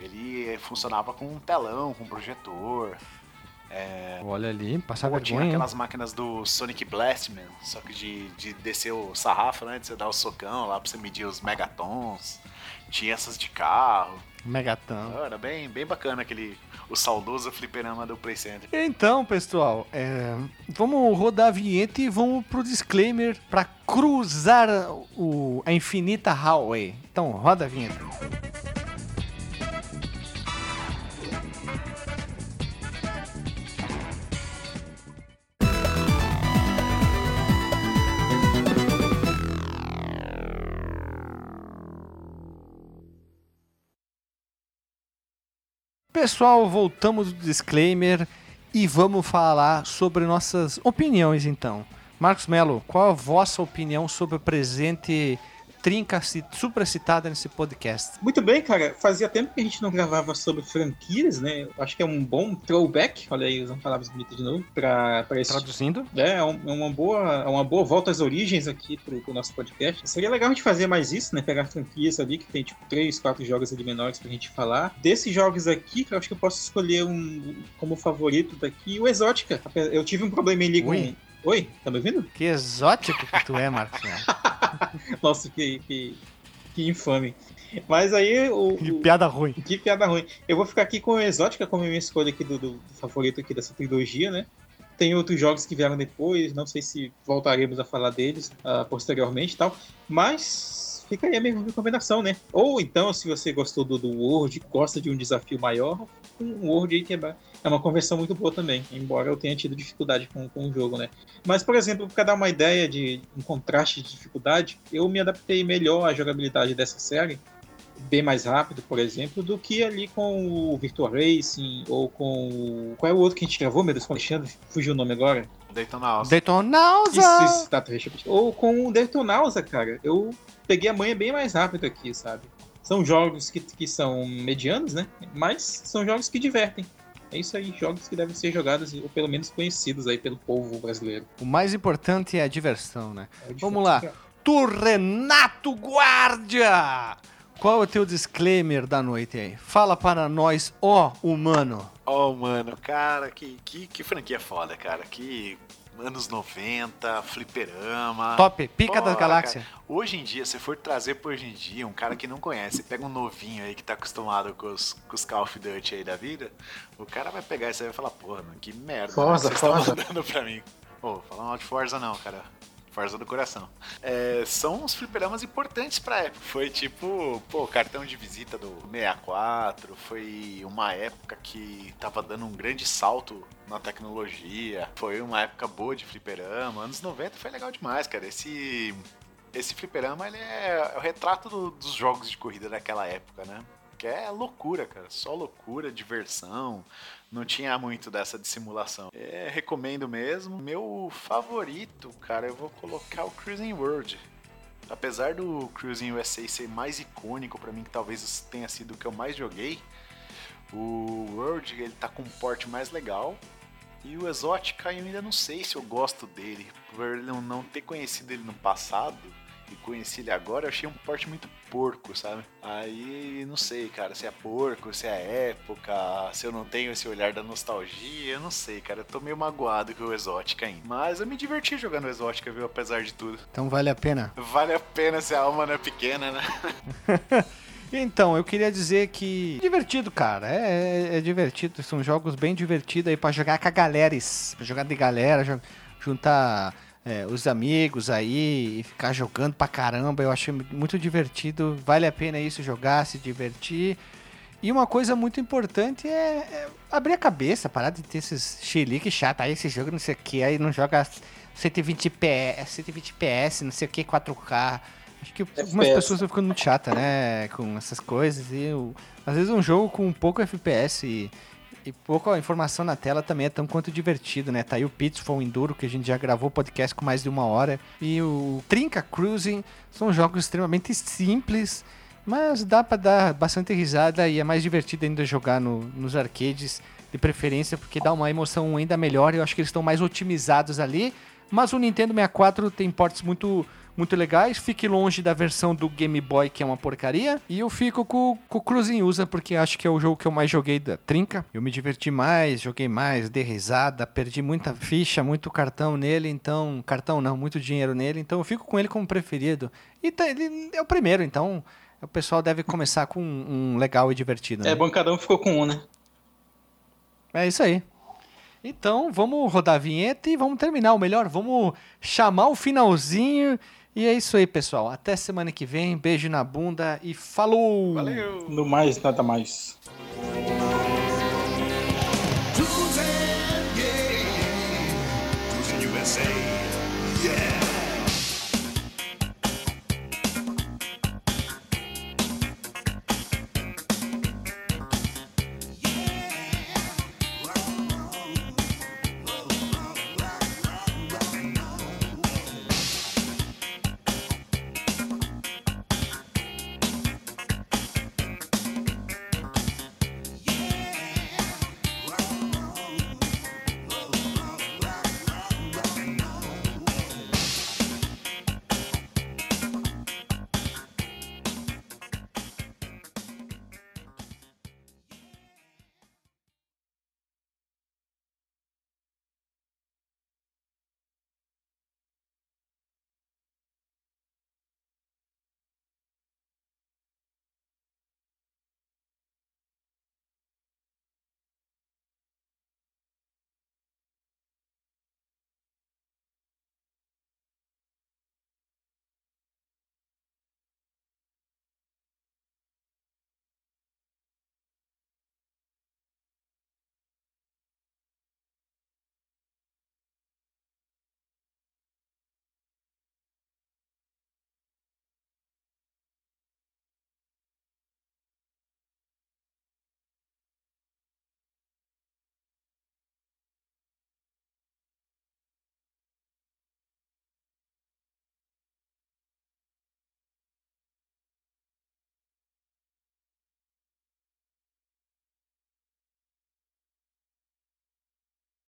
ele funcionava com um telão, com um projetor. Olha ali, tinha vergonha. hein? aquelas máquinas do Sonic Blastman, só que de, de descer o sarrafo, né? De você dar o socão lá pra você medir os megatons. Tinha essas de carro. Megatão. Ah, Era bem, bem bacana aquele. O saudoso fliperama do Play Center. Então, pessoal, é, vamos rodar a vinheta e vamos pro disclaimer pra cruzar o, a infinita highway. Então, roda a vinheta. Pessoal, voltamos do disclaimer e vamos falar sobre nossas opiniões então. Marcos Melo, qual a vossa opinião sobre o presente trinca ci- supracitada nesse podcast? Muito bem, cara. Fazia tempo que a gente não gravava sobre franquias, né? Eu Acho que é um bom throwback, olha aí, usando palavras bonitas de novo, pra, pra esse Traduzindo? É, é é uma boa, é uma boa volta às origens aqui pro, pro nosso podcast. Seria legal a gente fazer mais isso, né? Pegar franquias ali que tem tipo três, quatro jogos ali menores pra gente falar. Desses jogos aqui, eu acho que eu posso escolher um como favorito daqui, o Exótica. Eu tive um probleminha ali com. Oi, tá me ouvindo? Que exótico que tu é, Marcos. [LAUGHS] [LAUGHS] Nossa, que, que, que infame. Mas aí o, Que piada ruim. Que piada ruim. Eu vou ficar aqui com a Exótica como minha escolha aqui do, do favorito aqui dessa trilogia, né? Tem outros jogos que vieram depois, não sei se voltaremos a falar deles ah, posteriormente e tal. Mas fica aí a minha recomendação, né? Ou então, se você gostou do, do Word, gosta de um desafio maior, um Word aí que é, é uma conversão muito boa também, embora eu tenha tido dificuldade com, com o jogo, né? Mas, por exemplo, para dar uma ideia de um contraste de dificuldade, eu me adaptei melhor à jogabilidade dessa série bem mais rápido, por exemplo, do que ali com o Virtua Racing ou com o... Qual é o outro que a gente gravou, meu Deus, com o Alexandre? Fugiu o nome agora. Daytona Austin. Detonausa! Isso, isso, tá, eu... Ou com o Daytonausa, cara. Eu peguei a manha bem mais rápido aqui, sabe? São jogos que, que são medianos, né? Mas são jogos que divertem. É isso aí, jogos que devem ser jogados, ou pelo menos conhecidos aí pelo povo brasileiro. O mais importante é a diversão, né? É Vamos lá. Tu, Renato Guardia! Qual é o teu disclaimer da noite aí? Fala para nós, ó humano. Oh, mano, cara, que, que, que franquia foda, cara. Que anos 90, fliperama. Top, pica Porra, das galáxias. Hoje em dia, se for trazer pra hoje em dia um cara que não conhece, pega um novinho aí que tá acostumado com os, com os Call of Duty aí da vida, o cara vai pegar isso aí e vai falar, porra, mano, que merda Forza, que vocês estão Forza. mandando pra mim. Pô, fala mal de Forza não, cara. Forza do coração. É, são uns fliperamas importantes pra época. Foi tipo, pô, cartão de visita do 64. Foi uma época que tava dando um grande salto na tecnologia. Foi uma época boa de fliperama. Anos 90 foi legal demais, cara. Esse, esse fliperama ele é, é o retrato do- dos jogos de corrida daquela época, né? Que é loucura, cara. Só loucura, diversão. Não tinha muito dessa dissimulação. É, recomendo mesmo. Meu favorito, cara, eu vou colocar o Cruising World. Apesar do Cruising USA ser mais icônico pra mim, que talvez tenha sido o que eu mais joguei, o World ele tá com um porte mais legal. E o Exótica eu ainda não sei se eu gosto dele. Por não- não ter conhecido ele no passado e conheci ele agora, eu achei um porte muito porco, sabe? Aí não sei, cara, se é porco, se é época, se eu não tenho esse olhar da nostalgia, eu não sei, cara. Eu tô meio magoado com o Exótica ainda. Mas eu me diverti jogando o Exótica, viu? Apesar de tudo. Então vale a pena. Vale a pena se a alma não é pequena, né? [LAUGHS] Então, eu queria dizer que. Divertido, cara. É, é- é divertido. São jogos bem divertidos aí pra jogar com a galera. Pra jogar de galera, juntar é, os amigos aí e ficar jogando pra caramba. Eu achei muito divertido. Vale a pena isso, jogar, se divertir. E uma coisa muito importante é, é abrir a cabeça, parar de ter esses chilique chato. Aí esse jogo não sei o que, aí não joga 120 PS, 120 PS, não sei o que, 4K. Acho que algumas pessoas estão ficando muito chata, né, com essas coisas. E o- às vezes um jogo com pouco FPS e, e pouca informação na tela também é tão quanto divertido, né? Tá aí o Pitfall Enduro, que a gente já gravou podcast com mais de uma hora. E o Trinca Cruising são jogos extremamente simples, mas dá pra dar bastante risada e é mais divertido ainda jogar no- nos arcades, de preferência, porque dá uma emoção ainda melhor. Eu acho que eles estão mais otimizados ali. Mas o Nintendo 64 tem portes muito, muito legais. Fique longe da versão do Game Boy, que é uma porcaria. E eu fico com, com o Cruising Usa, porque acho que é o jogo que eu mais joguei da Trinca. Eu me diverti mais, joguei mais, dei risada, perdi muita ficha, muito cartão nele. Então, cartão não, muito dinheiro nele. Então eu fico com ele como preferido. E tá- ele é o primeiro, então o pessoal deve começar com um, um legal e divertido. Né? É, bom, cada um ficou com um, né? É isso aí. Então, vamos rodar a vinheta e vamos terminar. O melhor, vamos chamar o finalzinho. E é isso aí, pessoal. Até semana que vem. Beijo na bunda e falou! Valeu! No mais, nada mais. USA.